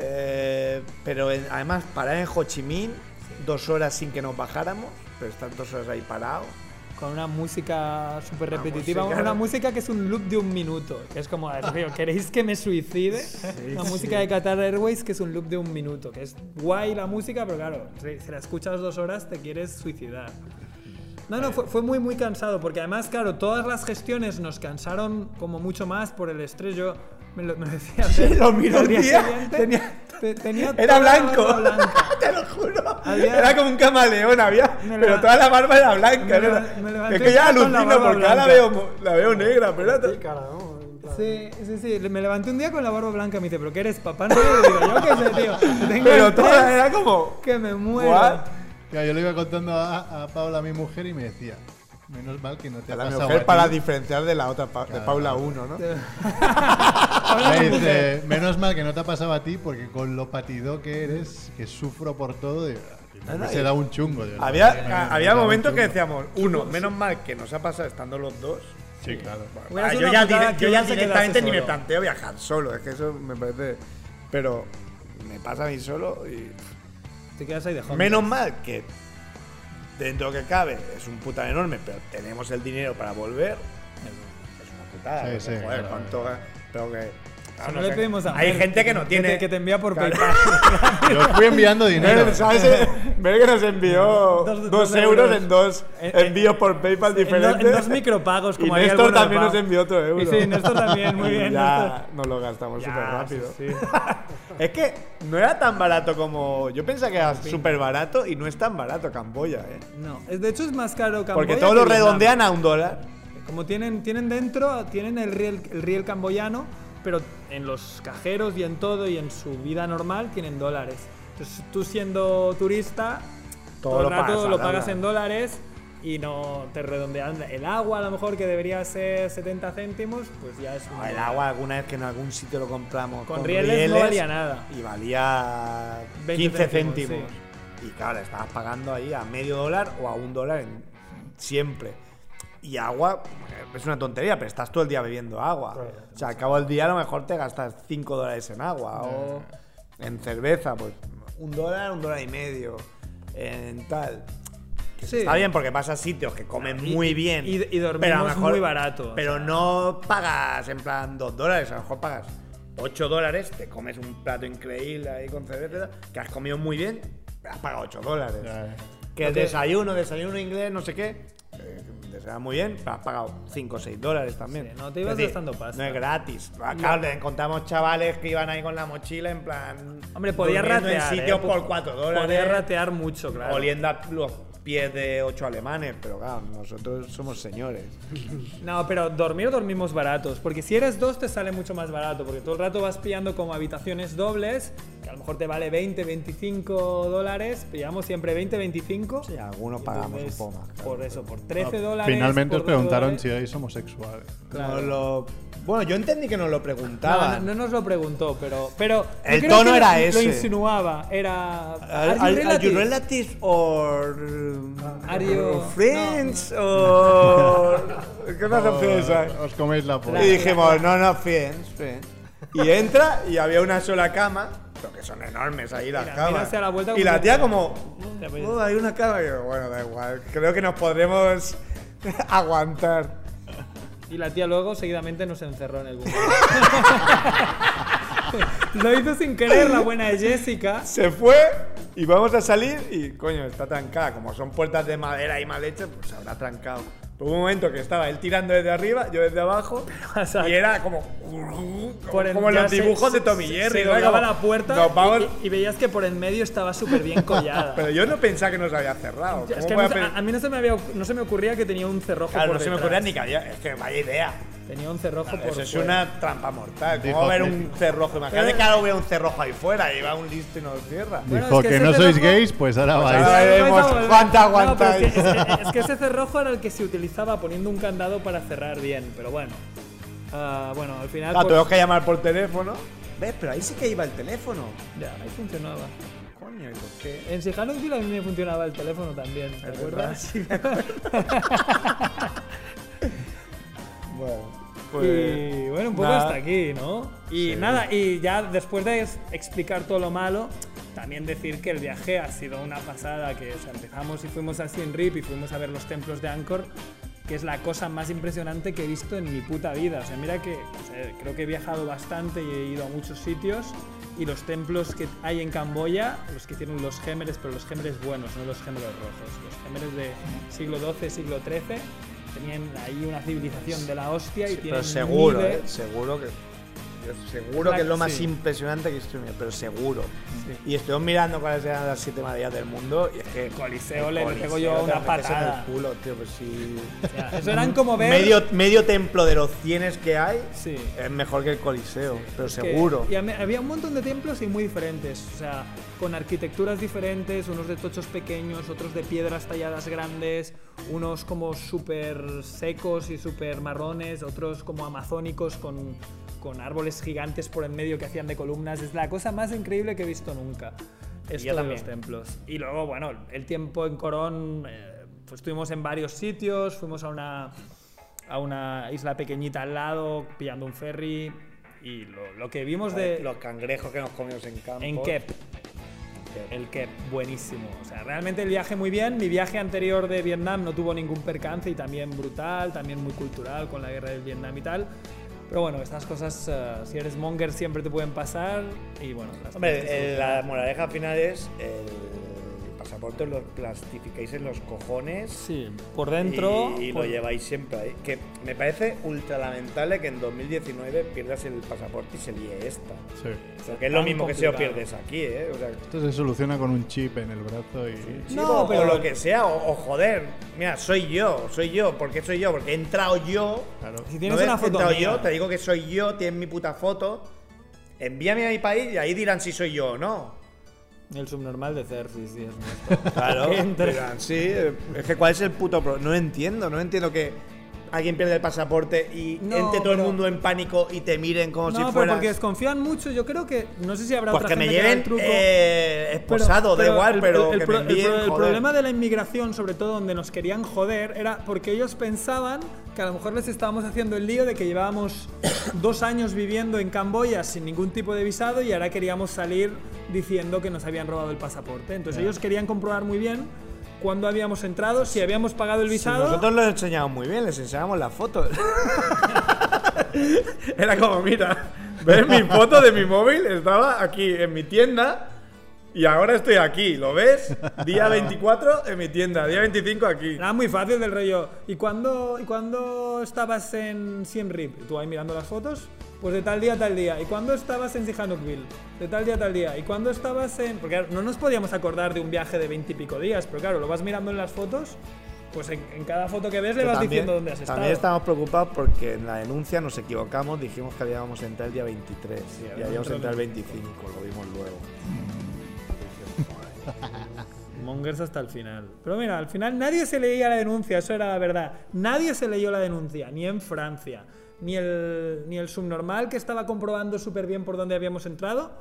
Eh, pero en- además parar en Ho Chi Minh dos horas sin que nos bajáramos, pero estar dos horas ahí parado. Con una música súper repetitiva. música- Una música que es un loop de un minuto. Que es como, ¿queréis que me suicide? una música de Qatar Airways que es un loop de un minuto. Que es guay la música, pero claro, si, si la escuchas dos horas te quieres suicidar. No, no, fue, fue muy, muy cansado. Porque además, claro, todas las gestiones nos cansaron como mucho más por el estrés. Yo me lo, decía. Sí, lo miró un día siguiente, tenía- te- tenía Era blanco. Te lo juro. Había- Era como un camaleón, había. Pero toda la barba era blanca. me es que ya alucino porque ahora la veo, la veo negra, pero Sí, sí, sí. Me levanté un día con la barba blanca. Me dice, ¿pero qué eres, papá? No, yo digo, yo qué sé, tío. Tengo Pero toda era como. que me muero. Yo le iba contando a, a Paula, mi mujer, y me decía, menos mal que no te ha La pasado mujer a para ti". diferenciar de la otra, pa- de Paula 1, ¿no? Dice, menos mal que no te ha pasado a ti, porque con lo patido que eres, que sufro por todo, digo, "Ah, no, se da un chungo. Había, "Me- me- había momentos que chungo". decíamos, uno, menos mal que nos ha pasado estando los dos. Sí, claro. Hubiera Ah, yo, ya, que yo ya directamente ni me planteo viajar solo, es que eso me parece. Pero me pasa a mí solo y. Te quedas ahí de joven. Menos mal que dentro que cabe es un puta enorme, pero tenemos el dinero para volver. Es una putada. Sí, sí, joder, claro. cuánto. Pero que. Claro, no le pedimos a Hay gente que no tiene. te- que te envía por Claro. PayPal. Yo fui enviando dinero. Ver, ¿sabes? Ver que nos envió Dos- dos, dos euros, euros. en dos En- en- envíos por PayPal En, do- diferentes. en dos micropagos, como y Néstor también nos envió otro euro. Y sí, Néstor también, muy bien, Ya Néstor. nos lo gastamos súper rápido. sí, sí. es que no era tan barato como. Yo pensaba que era súper barato y no es tan barato Camboya, ¿eh? No, de hecho es más caro Camboya Porque todos que lo redondean a un dólar. Como tienen, tienen dentro, tienen el riel, el riel camboyano, pero en los cajeros y en todo y en su vida normal tienen dólares. Entonces tú siendo turista, Todo todo, el rato pagas a lo pagas en dólares y no te redondean el agua a lo mejor que debería ser 70 céntimos, pues ya es un El dólar. agua, alguna vez que en algún sitio lo compramos Con rieles no valía nada. Y valía 20 15 céntimos, céntimos. Y claro, estabas pagando ahí a medio dólar o a un dólar en- siempre. Y agua eh, es una tontería, pero estás todo el día bebiendo agua. O sea, al cabo del día a lo mejor te gastas 5 dólares en agua o en cerveza, pues un dólar, un dólar y medio en tal. Sí. Está bien porque vas a sitios que comen Y- muy bien. y- y dormimos pero a lo mejor- muy barato, o Pero sea. no pagas en plan 2 dólares, a lo mejor pagas 8 dólares, te comes un plato increíble ahí con cerveza, que has comido muy bien, pero has pagado 8 dólares. Que el desayuno, desayuno inglés, no sé qué, eh, desayuno muy bien, pero has pagado 5 o 6 dólares también. Sí, no te ibas decir, gastando pasta. No es gratis. Ah, Claro, le encontramos chavales que iban ahí con la mochila en plan. Hombre, podía durmiendo ratear. en sitios ¿eh? por 4 dólares. Podía ratear mucho, claro. Oliendo a los pies de 8 alemanes, pero claro, nosotros somos señores. No, pero dormir dormimos baratos. Porque si eres dos te sale mucho más barato. Porque todo el rato vas pillando como habitaciones dobles, que a lo mejor te vale 20, 25 dólares. Pillamos siempre 20, 25. Sí, algunos pagamos un entonces, poco más. claro. Por eso, por 13 dólares. Finalmente os 12 preguntaron dólares. si erais homosexuales. Nos lo- Bueno, yo entendí que nos lo No, preguntaban. no, no nos lo preguntó, pero. pero El creo tono que era lo- ese. Lo insinuaba. Era. Are, Are you are- are you relative? relatives or Are you- friends or ¿Qué más opciones hay? Os coméis la polla. Y dijimos, no, no, friends, friends. Y entra y había una sola cama, pero que son enormes ahí las Mira, camas. la vuelta y la tía como Oh, hay una cama. Y yo, bueno, da igual. Creo que nos podremos aguantar. Y la tía luego seguidamente nos encerró en el búnker. Lo hizo sin querer la buena de Jessica. Se fue y vamos a salir y, coño, está trancada. Como son puertas de madera y mal hechas, pues se habrá trancado. Hubo un momento que estaba él tirando desde arriba, yo desde abajo, y era como. Por el- como los se- dibujos de se- Tommy se- Jerry. Se doblaba Como, la puerta y, y veías que por en medio estaba súper bien collada. Pero yo no pensaba que nos había cerrado. Es ¿Cómo que a mí, a mí no, se me había, no se me ocurría que tenía un cerrojo Claro, por no se me detrás. ocurría ni que había. Es que vaya idea. Tenía un cerrojo por Eso es fuera. una trampa mortal. ¿Cómo ver que- un cerrojo? Imagínate que ahora hubiera un cerrojo ahí fuera y va un listo y nos cierra. Bueno, Dijo es que que, no sois cerrojo- gays, pues ahora Pues vais. ahora- veremos a No, aguantáis. pero es, que, es que- es que ese cerrojo era el que se utilizaba poniendo un candado para cerrar bien, pero bueno. Ah, bueno, al final. Claro, pues- tenemos que llamar por teléfono. ¿Ves? Pero ahí sí que iba el teléfono. Ya, ahí funcionaba. Coño, ¿y por qué? En Sihanoukville a mí me funcionaba el teléfono también, ¿te Es acuerdas? verdad, sí, me acuerdo. bueno, pues. y bueno, un poco nada. hasta aquí, ¿no? Y nada, y ya después de explicar todo lo malo, también decir que el viaje ha sido una pasada, que o sea, empezamos y fuimos a Siem Reap y fuimos a ver los templos de Angkor, que es la cosa más impresionante que he visto en mi puta vida. O sea, mira que o sea, creo que he viajado bastante y he ido a muchos sitios. Y los templos que hay en Camboya, los que hicieron los gémeres, pero los gémeres buenos, no los gémeros rojos. Los gémeres de siglo XII, siglo XIII, tenían ahí una civilización de la hostia y tienen Pero seguro, ¿eh? Seguro que. Seguro que es lo más Sí. impresionante que vida, pero seguro. Y estoy mirando cuáles eran las siete maravillas del mundo y es que. Coliseo el le Coliseo pego yo una metes en el patada. culo, tío, pues sí. O sea, eso eran como ver. medio, medio templo de los cienes que hay Sí. es mejor que el Coliseo, pero que- seguro. y hab- había un montón de templos y muy diferentes. O sea, con arquitecturas diferentes, unos de tochos pequeños, otros de piedras talladas grandes, unos como súper secos y súper marrones, otros como amazónicos con, con árboles gigantes por en medio que hacían de columnas. Es la cosa más increíble que he visto nunca. Esto de los templos. Y luego, bueno, el tiempo en Corón, eh, pues estuvimos en varios sitios, fuimos a una, a una isla pequeñita al lado, pillando un ferry. Y lo, lo que vimos de, los cangrejos que nos comimos en campo. en Kep. El Kep, buenísimo. O sea, realmente el viaje muy bien. Mi viaje anterior de Vietnam no tuvo ningún percance y también brutal, también muy cultural con la guerra del Vietnam y tal. Pero bueno, estas cosas, eh, si eres monger, siempre te pueden pasar. Y bueno, las que Hombre, eh, la moraleja final es el pasaporte lo plastificáis en los cojones Sí, por dentro. y, y por- lo lleváis siempre ahí. Que me parece ultra lamentable que en 2019 pierdas el pasaporte y se líe esta. Sí. Porque es lo mismo que si lo pierdes aquí, ¿eh? O sea, Esto se soluciona con un chip en el brazo y. sí, No, o, pero- o lo que sea, o, o joder, mira, soy yo, soy yo, ¿por qué soy yo? Porque he entrado yo. Claro. Si tienes una He foto entrado mía. yo, te digo que soy yo, tienes mi puta foto. Envíame a mi país y ahí dirán si soy yo o no. El subnormal de Cersei, sí, es nuestro. Claro, Entre- dirán, sí. Es que cuál es el puto problema. No entiendo, no entiendo que alguien pierde el pasaporte y No, entre todo el pero- mundo en pánico y te miren como no, si pero fueras. porque desconfían mucho. Yo creo que. No sé si habrá Pues otra que me gente haga lleven el truco. eh, Pero- esposado, da pero igual, el- pero el, que pro- me el envíen, el joder. problema de la inmigración, sobre todo donde nos querían joder, era porque ellos pensaban que a lo mejor les estábamos haciendo el lío de que llevábamos dos años viviendo en Camboya sin ningún tipo de visado y ahora queríamos salir diciendo que nos habían robado el pasaporte. Entonces ellos querían comprobar muy bien cuándo habíamos entrado, si habíamos pagado el visado. nosotros lo enseñamos muy bien, les enseñamos las fotos. Era como, mira, ves mi foto de mi móvil, estaba aquí en mi tienda y ahora estoy aquí, ¿lo ves? Día 24 en mi tienda, día 25 aquí. Era muy fácil del rollo. ¿Y cuándo, ¿Y cuándo estabas en Siem Reap? Tú ahí mirando las fotos. Pues de tal día a tal día. ¿Y cuándo estabas en Sihanoukville? De tal día a tal día. ¿Y cuándo estabas en...? Porque claro, no nos podíamos acordar de un viaje de veintipico días, pero claro, lo vas mirando en las fotos, pues en, en cada foto que ves le Pero vas también, diciendo dónde has estado. también estamos preocupados porque en la denuncia nos equivocamos, dijimos que habíamos entrado el día 23 y había habíamos entrado el 25, lo vimos luego. Mongers hasta el final. Pero mira, al final nadie se leía la denuncia, eso era la verdad. Nadie se leyó la denuncia, ni en Francia, ni el, ni el subnormal que estaba comprobando súper bien por dónde habíamos entrado.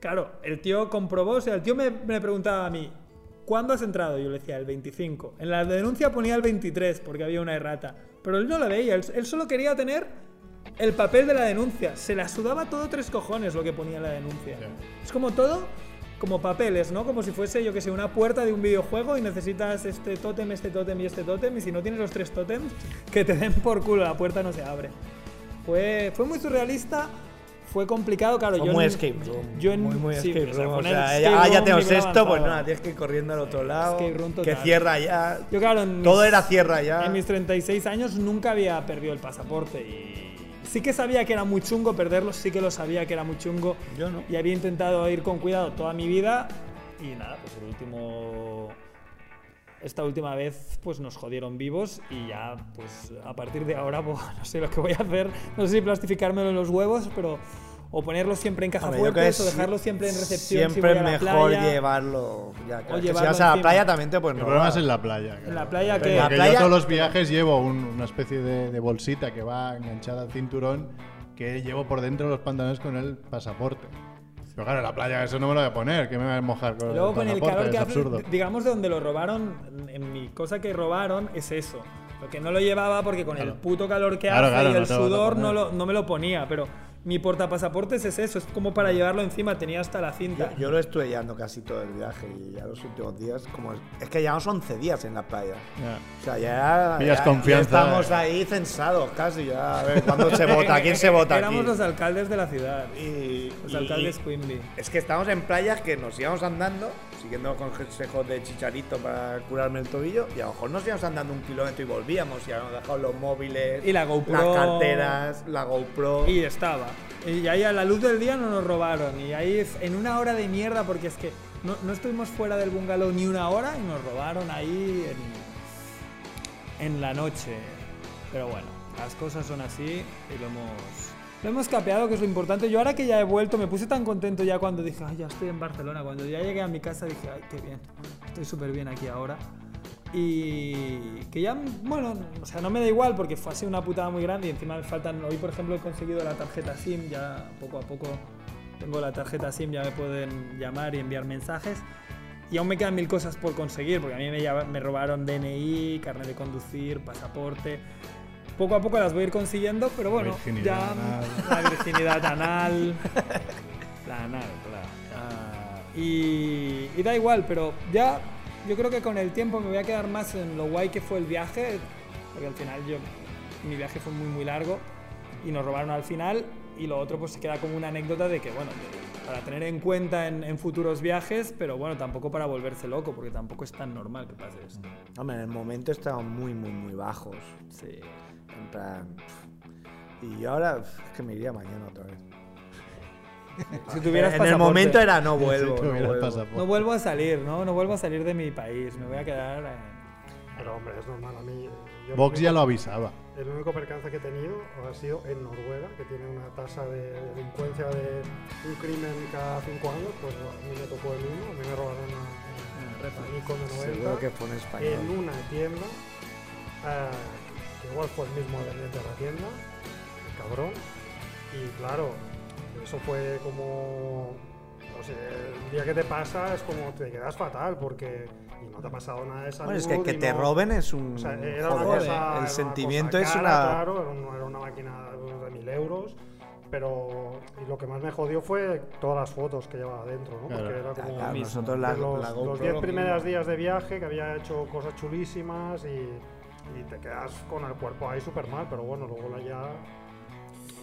Claro, el tío comprobó, o sea, el tío me, me preguntaba a mí, ¿cuándo has entrado? Yo le decía, el 25. En la denuncia ponía el 23 porque había una errata. Pero él no la veía, él, él solo quería tener el papel de la denuncia. Se la sudaba todo tres cojones lo que ponía en la denuncia. Es como todo como papeles, ¿no? Como si fuese, yo que sé, una puerta de un videojuego y necesitas este tótem, este tótem y este tótem. Y si no tienes los tres tótems, que te den por culo, la puerta no se abre. Fue, fue muy surrealista, fue complicado, claro. Fue yo muy en- escape room. Yo en, muy, muy sí, escape room. O sea, escape ya, ah, ya tenemos esto, pues nada, tienes que ir corriendo al otro lado. Escape room Que cierra ya. Yo, claro, en Todo mis- era cierra ya. En mis 36 años nunca había perdido el pasaporte y sí que sabía que era muy chungo perderlo, sí que lo sabía que era muy chungo. Yo no. Y había intentado ir con cuidado toda mi vida y nada, pues el último esta última vez pues nos jodieron vivos y ya pues a partir de ahora pues, no sé lo que voy a hacer, no sé si plastificármelo en los huevos, pero o ponerlo siempre en caja que o dejarlo siempre en recepción si Siempre voy a la mejor playa. llevarlo. Ya, claro, que si llevarlo vas a la playa también te puedes El problema robar. es en la playa. En claro. la playa que en la Porque playa- yo todos los viajes llevo un- una especie de, de bolsita que va enganchada al cinturón que llevo por dentro los pantalones con el pasaporte. Pero claro, la playa eso no me lo voy a poner, que me voy a mojar con luego el con el calor que hace, absurdo. digamos de donde lo robaron, en mi cosa que robaron es eso. Lo que no lo llevaba porque con el Claro. puto calor que Claro, hace claro, y el sudor no, lo- no me lo ponía, pero mi portapasaportes es eso, es como para llevarlo encima, tenía hasta la Yo, cinta. yo lo estuve llevando casi todo el viaje y ya los últimos días, como es que llevamos 11 días en la playa. Ya. O sea, ya, Pillas ya- confianza, ya estamos eh. ahí censados casi. Ya, a ver, ¿cuándo se vota? ¿Quién se vota Éramos aquí? los alcaldes de la ciudad, Y, los y- alcaldes Quimby. Es que estamos en playas que nos íbamos andando, siguiendo consejos de Chicharito para curarme el tobillo, y a lo mejor nos íbamos andando un kilómetro y volvíamos, y habíamos dejado los móviles, Y la GoPro. las carteras, la GoPro. Y estaba. Y ahí a la luz del día no nos robaron. Y ahí en una hora de mierda, porque es que no, no estuvimos fuera del bungalow ni una hora y nos robaron ahí en, en la noche. Pero bueno, las cosas son así y lo hemos, lo hemos capeado, que es lo importante. Yo ahora que ya he vuelto, me puse tan contento ya cuando dije, ay, ya estoy en Barcelona. Cuando ya llegué a mi casa dije, ay, qué bien, estoy súper bien aquí ahora. Y que ya, bueno, o sea, no me da igual porque fue así una putada muy grande y encima me faltan, hoy por ejemplo he conseguido la tarjeta SIM, ya poco a poco tengo la tarjeta SIM, ya me pueden llamar y enviar mensajes. Y aún me quedan mil cosas por conseguir, porque a mí me, me robaron DNI, carnet de conducir, pasaporte. Poco a poco las voy a ir consiguiendo, pero bueno, Virginidad ya anal. la virginidad anal. La anal, claro. Ah, y, y da igual, pero ya yo creo que con el tiempo me voy a quedar más en lo guay que fue el viaje, porque al final yo mi viaje fue muy muy largo y nos robaron al final y lo otro pues se queda como una anécdota de que bueno, para tener en cuenta en, en futuros viajes, pero bueno, tampoco para volverse loco, porque tampoco es tan normal que pase esto. Hombre, en el momento estaban muy, muy, muy bajos. Sí. En plan. Y ahora es que me iría mañana otra vez. Si tuvieras en el momento era no vuelvo. Si no vuelvo. pasaporte. No vuelvo a salir, ¿no? No vuelvo a salir de mi país, me voy a quedar... en- Pero hombre, es normal. A mí. yo Vox ya lo avisaba. El único percance que he tenido ha sido en Noruega, que tiene una tasa de delincuencia de un crimen cada cinco años. Pues a mí me tocó el uno, a mí me robaron una, una de 90 Seguro que fue en español. en una tienda. eh, que igual fue el mismo de la tienda, el cabrón. Y claro, eso fue como. No sé, el día que te pasa es como te quedas fatal porque y no te ha pasado nada de salud. Bueno, es que que te no- roben es un. o sea, era una joder, cosa, era el una sentimiento cosa es cara, una. Claro, era, un- era una máquina de mil euros. Pero y lo que más me jodió fue todas las fotos que llevaba dentro, ¿no? Claro. Porque era como claro, mismo. nosotros la, los, la los GoPro 10 lo primeros días de viaje que había hecho cosas chulísimas y, y te quedas con el cuerpo ahí súper mal, pero bueno, luego la ya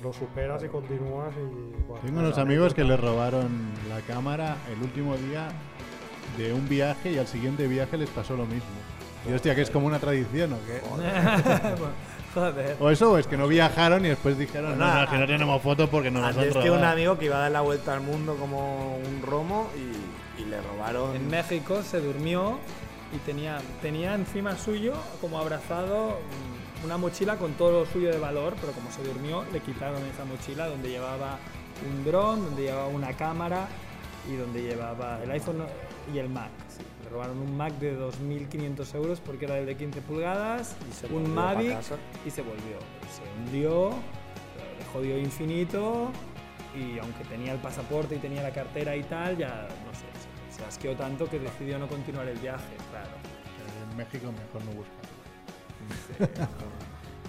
lo superas y continúas y... bueno, Tengo unos amigos que les robaron la cámara el último día de un viaje y al siguiente viaje les pasó lo mismo. Y hostia, que es como una tradición o qué. Joder. O eso, o es que no viajaron y después dijeron, no, Bueno, no, es que no tenemos foto porque no nos han que robado. un amigo que iba a dar la vuelta al mundo como un romo y, y le robaron. En México se durmió y tenía, tenía encima suyo, como abrazado, una mochila con todo lo suyo de valor, pero como se durmió, le quitaron esa mochila donde llevaba un dron, donde llevaba una cámara y donde llevaba el iPhone y el Mac. sí. Le robaron un Mac de 2.500 euros porque era el de 15 pulgadas, Y se un Mavic y se volvió. Se hundió, le jodió infinito y aunque tenía el pasaporte y tenía la cartera y tal, ya no sé, se, se asqueó tanto que decidió no continuar el viaje, claro. En México mejor no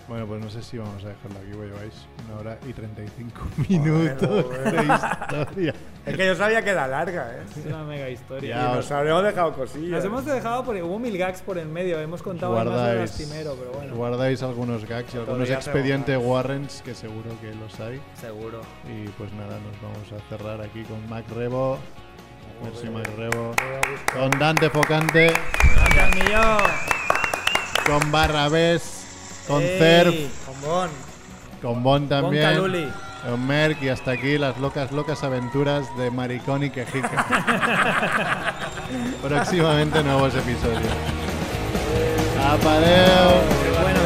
Bueno, pues no sé si vamos a dejarlo aquí, porque lleváis una hora y 35 minutos joder. de historia. Es que yo sabía que era larga, ¿eh? Es una mega historia. Ya, Y nos habríamos dejado cosillas. Nos hemos dejado porque hubo mil gags por el medio. Hemos contado más de Guardáis, lastimero, pero bueno. guardáis algunos gags y algunos expedientes Warrens que seguro que los hay. Seguro. Y pues nada, nos vamos a cerrar aquí con Mac Rebo. Merci Mac Rebo. Con Dante Focante. Gracias, millón. Con Barrabés. Con Ey, Cerf. Con Bon. Con Bon Con también. Caluli. Con Merck. Y hasta aquí las locas, locas aventuras de Maricón y Quejica. Próximamente nuevos episodios. Apadeo. Buena